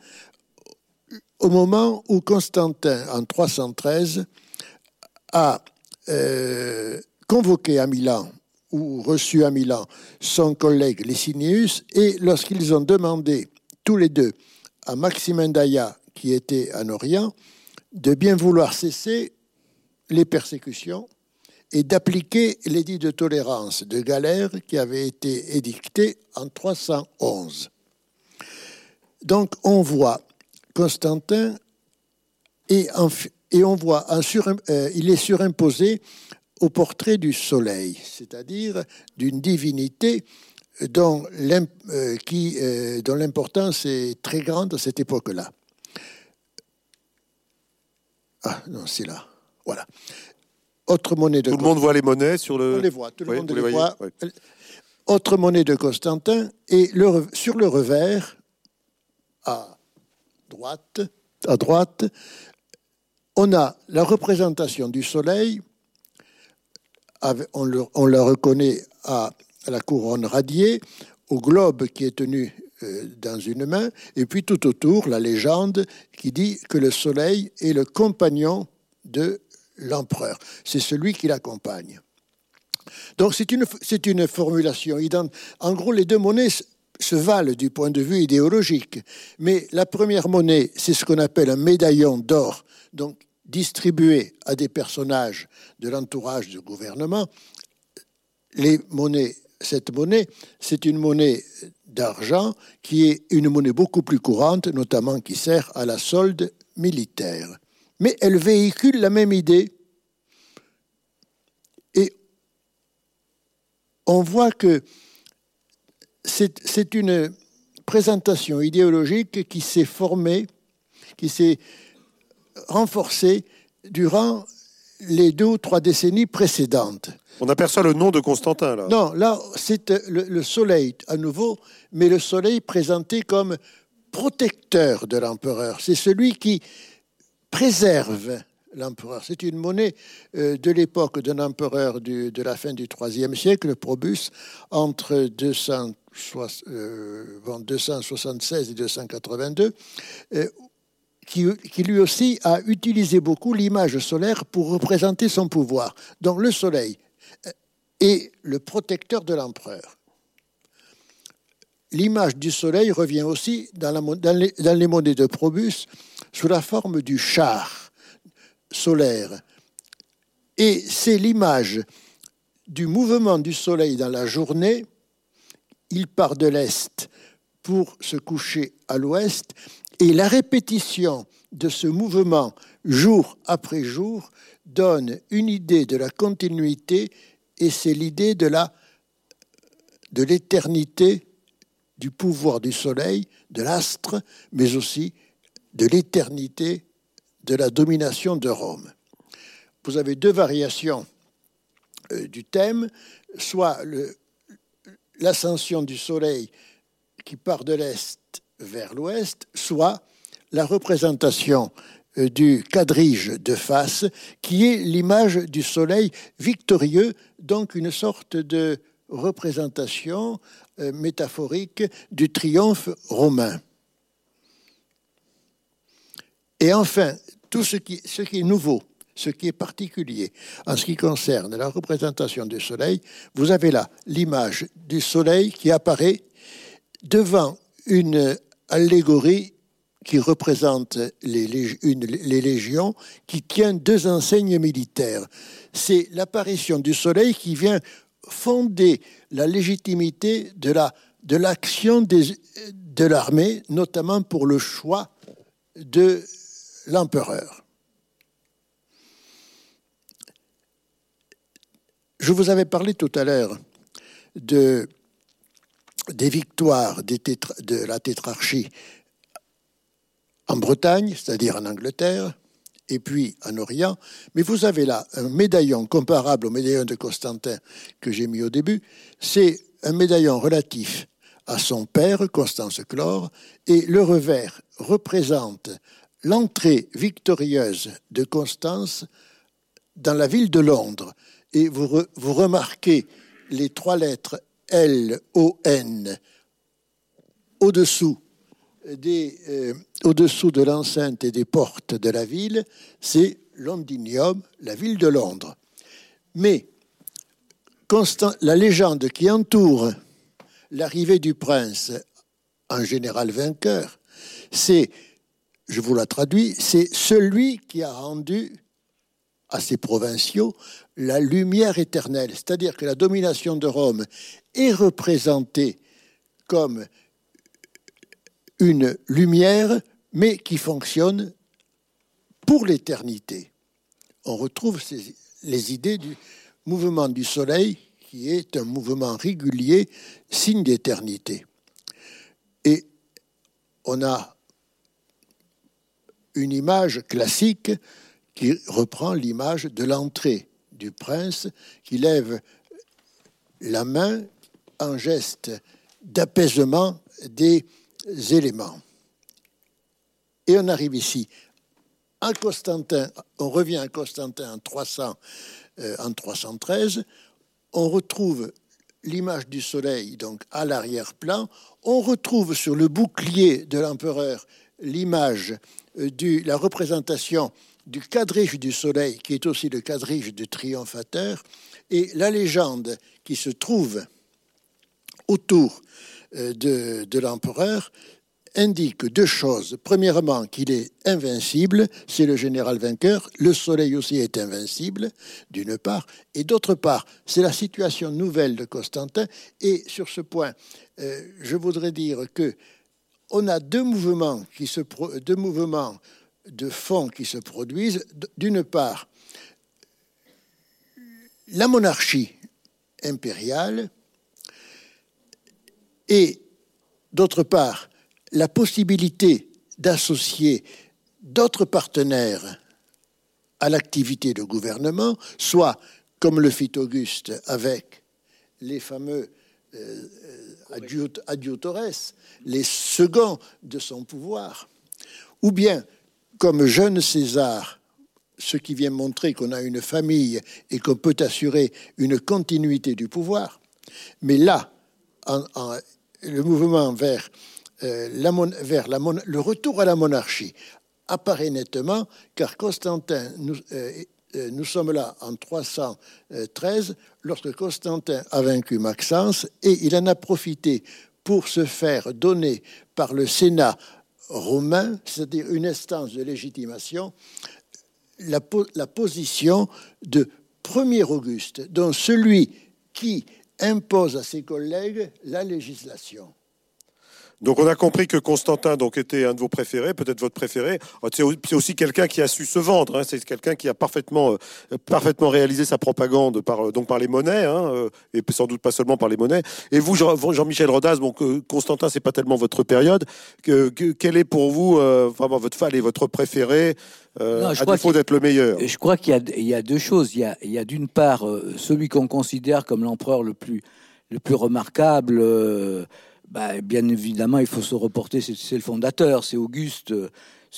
au moment où Constantin, en 313, a euh, convoqué à Milan ou reçu à Milan son collègue Licinius et lorsqu'ils ont demandé tous les deux à Maximin Daia, qui était en Orient, de bien vouloir cesser les persécutions et d'appliquer l'édit de tolérance de Galère qui avait été édicté en 311. Donc on voit Constantin et en, et on voit, un sur, euh, il est surimposé au portrait du soleil, c'est-à-dire d'une divinité dont euh, euh, l'importance est très grande à cette époque-là. Ah non, c'est là. Voilà. Autre monnaie de Tout le monde voit les monnaies sur le. On les voit, tout le monde les, voit. Autre monnaie de Constantin, et le, sur le revers, à droite, à droite, on a la représentation du soleil, on, la reconnaît à la couronne radiée, au globe qui est tenu euh, dans une main, et puis tout autour, la légende qui dit que le soleil est le compagnon de l'empereur. C'est celui qui l'accompagne. Donc c'est une, une formulation. En gros, les deux monnaies se valent du point de vue idéologique. Mais la première monnaie, c'est ce qu'on appelle un médaillon d'or, donc distribué à des personnages de l'entourage du gouvernement. Cette monnaie, c'est une monnaie d'argent qui est une monnaie beaucoup plus courante, notamment qui sert à la solde militaire. Mais elle véhicule la même idée. Et on voit que c'est une présentation idéologique qui s'est formée, qui s'est renforcée durant les deux ou trois décennies précédentes. On aperçoit le nom de Constantin, là. Non, là, c'est le, soleil à nouveau, mais le soleil présenté comme protecteur de l'empereur. C'est celui qui préserve l'empereur. C'est une monnaie euh, de l'époque d'un empereur de la fin du IIIe siècle, Probus, entre 200 276 euh, et 282, euh, qui, lui aussi a utilisé beaucoup l'image solaire pour représenter son pouvoir. Donc le soleil est le protecteur de l'empereur. l'image du soleil revient aussi dans, les, dans les monnaies de Probus sous la forme du char solaire. Et c'est l'image du mouvement du soleil dans la journée. Il part de l'est pour se coucher à l'ouest. Et la répétition de ce mouvement jour après jour donne une idée de la continuité et c'est l'idée de la de l'éternité du pouvoir du soleil, de l'astre, mais aussi de l'éternité de la domination de Rome. Vous avez deux variations euh, du thème, soit l'ascension du soleil qui part de l'est vers l'ouest, soit la représentation euh, du quadrige de face, qui est l'image du soleil victorieux, donc une sorte de représentation euh, métaphorique du triomphe romain. Et enfin, tout ce qui, ce qui est nouveau, ce qui est particulier en ce qui concerne la représentation du soleil, vous avez là l'image du soleil qui apparaît devant une allégorie qui représente les, légions, qui tient deux enseignes militaires. C'est l'apparition du soleil qui vient fonder la légitimité de l'action de l'armée, notamment pour le choix de l'empereur. Je vous avais parlé tout à l'heure de, des victoires de la tétrarchie en Bretagne, c'est-à-dire en Angleterre, et puis en Orient. Mais vous avez là un médaillon comparable au médaillon de Constantin que j'ai mis au début. C'est un médaillon relatif à son père, Constance Chlore, et le revers représente l'entrée victorieuse de Constance dans la ville de Londres. Et vous, vous remarquez les trois lettres L-O-N au-dessous euh, au-dessous de l'enceinte et des portes de la ville, c'est Londinium, la ville de Londres. Mais la légende qui entoure l'arrivée du prince en général vainqueur, c'est, je vous la traduis, c'est celui qui a rendu à ses provinciaux la lumière éternelle, c'est-à-dire que la domination de Rome est représentée comme une lumière, mais qui fonctionne pour l'éternité. On retrouve les idées du mouvement du soleil, qui est un mouvement régulier, signe d'éternité. Et on a une image classique qui reprend l'image de l'entrée du prince qui lève la main en geste d'apaisement des éléments. Et on arrive ici. À Constantin, on revient à Constantin en, 300, euh, en 313, on retrouve l'image du soleil donc à l'arrière-plan, on retrouve sur le bouclier de l'empereur l'image euh, de la représentation du quadrige du soleil, qui est aussi le quadrige du triomphateur, et la légende qui se trouve autour euh, de, l'empereur indique deux choses. Premièrement, qu'il est invincible, c'est le général vainqueur. Le soleil aussi est invincible, d'une part. Et d'autre part, c'est la situation nouvelle de Constantin. Et sur ce point, euh, je voudrais dire que on a deux mouvements, qui se, deux mouvements de fond qui se produisent. D'une part, la monarchie impériale et d'autre part, la possibilité d'associer d'autres partenaires à l'activité de gouvernement, soit comme le fit Auguste avec les fameux euh, adjutores, les seconds de son pouvoir, ou bien comme jeune César, ce qui vient montrer qu'on a une famille et qu'on peut assurer une continuité du pouvoir. Mais là, le mouvement vers, euh, la, le retour à la monarchie apparaît nettement, car Constantin, nous, euh, euh, nous sommes là en 313, lorsque Constantin a vaincu Maxence, et il en a profité pour se faire donner par le Sénat romain, c'est-à-dire une instance de légitimation, la, position de premier Auguste, dont celui qui impose à ses collègues la législation. Donc on a compris que Constantin donc était un de vos préférés, peut-être votre préféré. Oh, c'est aussi quelqu'un qui a su se vendre. Hein. C'est quelqu'un qui a parfaitement, euh, parfaitement réalisé sa propagande par euh, donc par les monnaies hein, euh, et sans doute pas seulement par les monnaies. Et vous, Jean-Michel Rodas, donc Constantin, c'est pas tellement votre période. Que, quel est pour vous vraiment votre fan et votre préféré à défaut d'être le meilleur? Je crois qu'il y, y, a deux choses. Il y a, a d'une part celui qu'on considère comme l'empereur le plus le plus remarquable bah, bien évidemment, il faut se reporter, c'est le fondateur, c'est Auguste.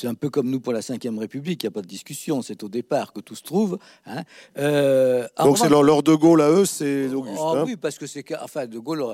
C'est un peu comme nous pour la Ve République, il n'y a pas de discussion, c'est au départ que tout se trouve. Hein. Euh, Donc c'est leur, De Gaulle à eux, c'est Auguste. Oh, hein. oui, parce que c'est enfin De Gaulle,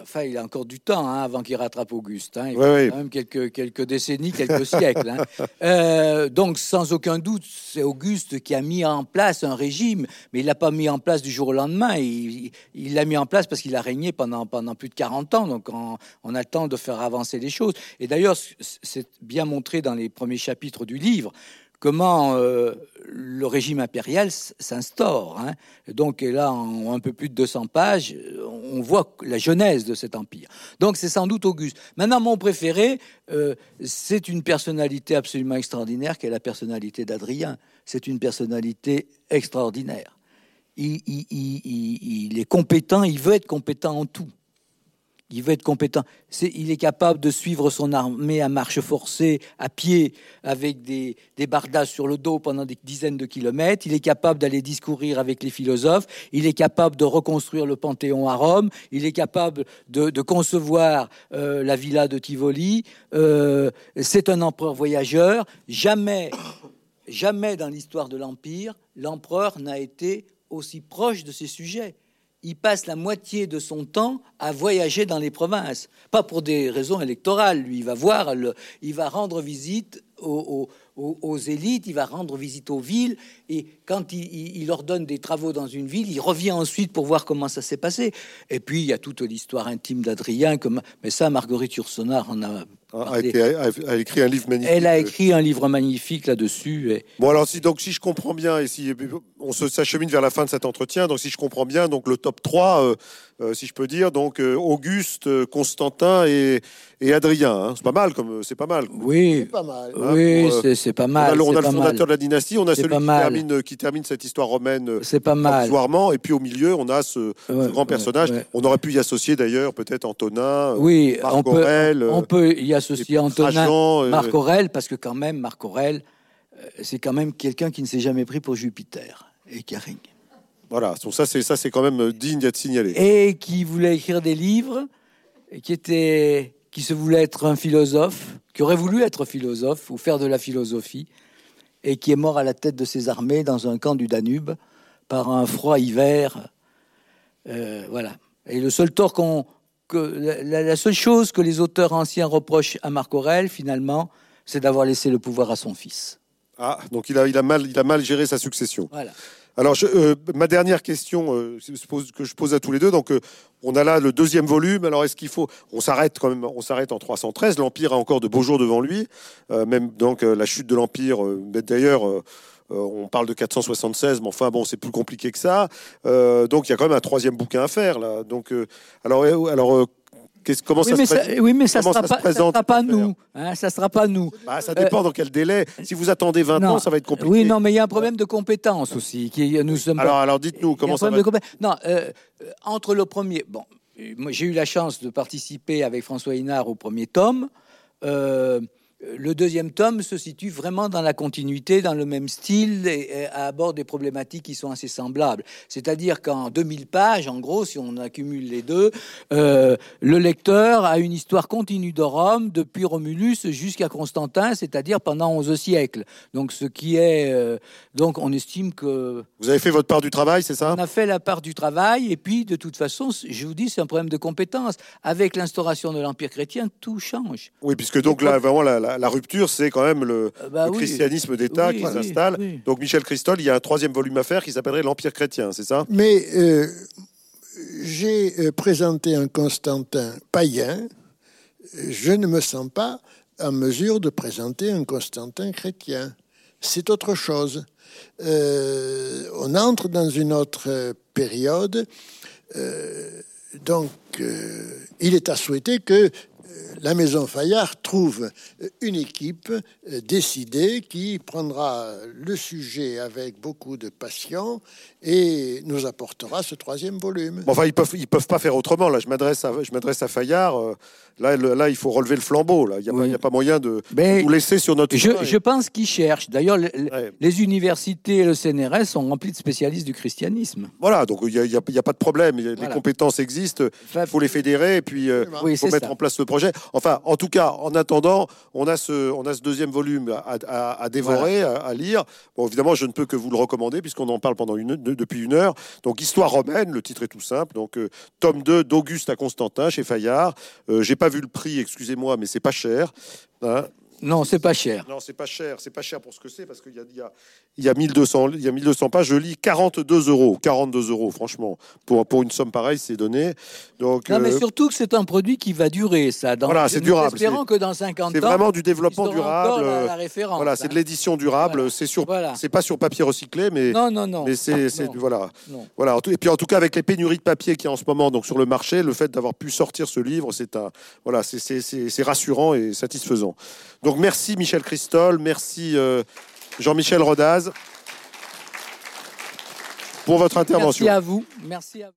enfin il a encore du temps hein, avant qu'il rattrape Auguste. Il a quand même quelques quelques décennies, quelques siècles. Euh, donc sans aucun doute, c'est Auguste qui a mis en place un régime, mais il l'a pas mis en place du jour au lendemain. Il l'a mis en place parce qu'il a régné pendant pendant plus de 40 ans. Donc on, on a le temps de faire avancer les choses. Et d'ailleurs, c'est bien montré dans les premiers chapitres du livre, comment euh, le régime impérial s'instaure. Hein. Donc là, en un peu plus de 200 pages, on voit la genèse de cet empire. Donc c'est sans doute Auguste. Maintenant, mon préféré, euh, c'est une personnalité absolument extraordinaire, qui est la personnalité d'Adrien. C'est une personnalité extraordinaire. il est compétent, il veut être compétent en tout il veut être compétent. il est capable de suivre son armée à marche forcée, à pied, avec des, des bardas sur le dos pendant des dizaines de kilomètres. Il est capable d'aller discourir avec les philosophes. Il est capable de reconstruire le Panthéon à Rome. Il est capable de, concevoir euh, la villa de Tivoli. Euh, c'est un empereur voyageur. Jamais, jamais dans l'histoire de l'Empire, l'empereur n'a été aussi proche de ses sujets il passe la moitié de son temps à voyager dans les provinces. Pas pour des raisons électorales, lui, il va voir, il va rendre visite aux, élites, il va rendre visite aux villes, et quand il, leur donne des travaux dans une ville, il revient ensuite pour voir comment ça s'est passé. Et puis, il y a toute l'histoire intime d'Adrien, mais ça, Marguerite Yourcenar en a a, écrit un livre magnifique. Elle a écrit un livre magnifique là-dessus. Et... Bon alors si donc si je comprends bien et si on s'achemine vers la fin de cet entretien, donc si je comprends bien, donc le top 3 euh, si je peux dire. Donc euh, Auguste, euh, Constantin et, et Adrien. Hein. C'est pas mal, comme c'est pas mal. Oui, c'est pas mal. Hein, oui, c'est pas mal. On a, le fondateur de la dynastie, on a celui qui termine, qui termine, cette histoire romaine. C'est pas mal. et puis au milieu, on a ce, grand personnage. On aurait pu y associer d'ailleurs peut-être Antonin, oui, Marc on on peut y associer Antonin, Marc Aurèle, parce que quand même, Marc Aurèle, c'est quand même quelqu'un qui ne s'est jamais pris pour Jupiter et qui voilà, donc ça c'est ça c'est quand même euh, digne d'être signalé. Et qui voulait écrire des livres, et qui était, qui se voulait être un philosophe, qui aurait voulu être philosophe ou faire de la philosophie, et qui est mort à la tête de ses armées dans un camp du Danube par un froid hiver. Euh, voilà. Et le seul tort qu'on, que la, seule chose que les auteurs anciens reprochent à Marc Aurèle, finalement, c'est d'avoir laissé le pouvoir à son fils. Ah, donc il a, il a, mal, il a mal géré sa succession. Voilà. Alors, euh, ma dernière question euh, que je pose à tous les deux. Donc, euh, on a là le deuxième volume. Alors, est-ce qu'il faut On s'arrête quand même. On s'arrête en 313. L'empire a encore de beaux jours devant lui. même donc la chute de l'empire. D'ailleurs. On parle de 476, mais enfin bon, c'est plus compliqué que ça. donc il y a quand même un troisième bouquin à faire là. Donc alors, alors Comment oui, ça mais se oui, mais ça ne sera, sera, pas nous. Hein, ça sera pas nous. Bah, ça dépend dans quel délai. Si vous attendez 20 ans, ça va être compliqué. Oui, non, mais il y a un problème de compétence aussi. Qui, nous sommes... Alors, alors dites-nous, comment ça va Non, euh, entre le premier... Bon, j'ai eu la chance de participer avec François Hinard au premier tome. Euh, le deuxième tome se situe vraiment dans la continuité, dans le même style, et, aborde des problématiques qui sont assez semblables. C'est-à-dire qu'en 2000 pages, en gros, si on accumule les deux, euh, le lecteur a une histoire continue de Rome depuis Romulus jusqu'à Constantin, c'est-à-dire pendant 11 siècles. Donc, ce qui est, euh, donc, on estime que vous avez fait votre part du travail, c'est ça? On a fait la part du travail, et puis, de toute façon, je vous dis, c'est un problème de compétence. Avec l'instauration de l'empire chrétien, tout change. Oui, puisque donc là, vraiment la la, rupture, c'est quand même le, euh, bah christianisme d'État qui s'installe. Donc Michel Christol, il y a un troisième volume à faire qui s'appellerait l'Empire chrétien, c'est ça? Mais euh, j'ai euh, présenté un Constantin païen, je ne me sens pas en mesure de présenter un Constantin chrétien. C'est autre chose. Euh, on entre dans une autre période. Euh, donc, euh, il est à souhaiter que la maison Fayard trouve une équipe décidée qui prendra le sujet avec beaucoup de passion et nous apportera ce troisième volume. enfin, ils peuvent, ils peuvent pas faire autrement. Là, je m'adresse à, je m'adresse à Fayard. Là, là, il faut relever le flambeau. Là. Il n'y a, pas moyen de vous laisser sur notre je, je, pense qu'ils cherchent. D'ailleurs, les, universités et le CNRS sont remplis de spécialistes du christianisme. Voilà, donc il n'y a, a, pas de problème. Les compétences existent. Il faut les fédérer et puis euh, il faut mettre en place le projet. Enfin, en tout cas, en attendant, on a ce, on a ce deuxième volume à, à, dévorer, à, lire. Bon, évidemment, je ne peux que vous le recommander puisqu'on en parle pendant une, depuis une heure. Donc, Histoire romaine, le titre est tout simple. Donc, euh, tome 2 d'Auguste à Constantin chez Fayard. Euh, J'ai pas vu le prix, excusez-moi, mais c'est pas cher. Hein. Non, c'est pas cher. Non, c'est pas cher. C'est pas cher pour ce que c'est parce qu'il y a, il y, a, y, a 1200, il y a 1200 pages. Je lis 42 euros. 42 euros, franchement. Pour, pour une somme pareille, c'est donné. Donc, non, mais euh, surtout que c'est un produit qui va durer, ça. Dans, voilà, c'est durable. Espérant que dans 50 ans. C'est vraiment du développement durable. La, référence, voilà, c'est de l'édition durable. C'est sur, c'est pas sur papier recyclé, mais. Non, non, non. Mais c'est, voilà. Voilà. Et puis en tout cas, avec les pénuries de papier qui y a en ce moment donc sur le marché, le fait d'avoir pu sortir ce livre, c'est un, voilà, c'est rassurant et satisfaisant. Donc merci Michel Christol, merci euh, Jean-Michel Rodaz pour votre intervention. Merci à vous. Merci à vous.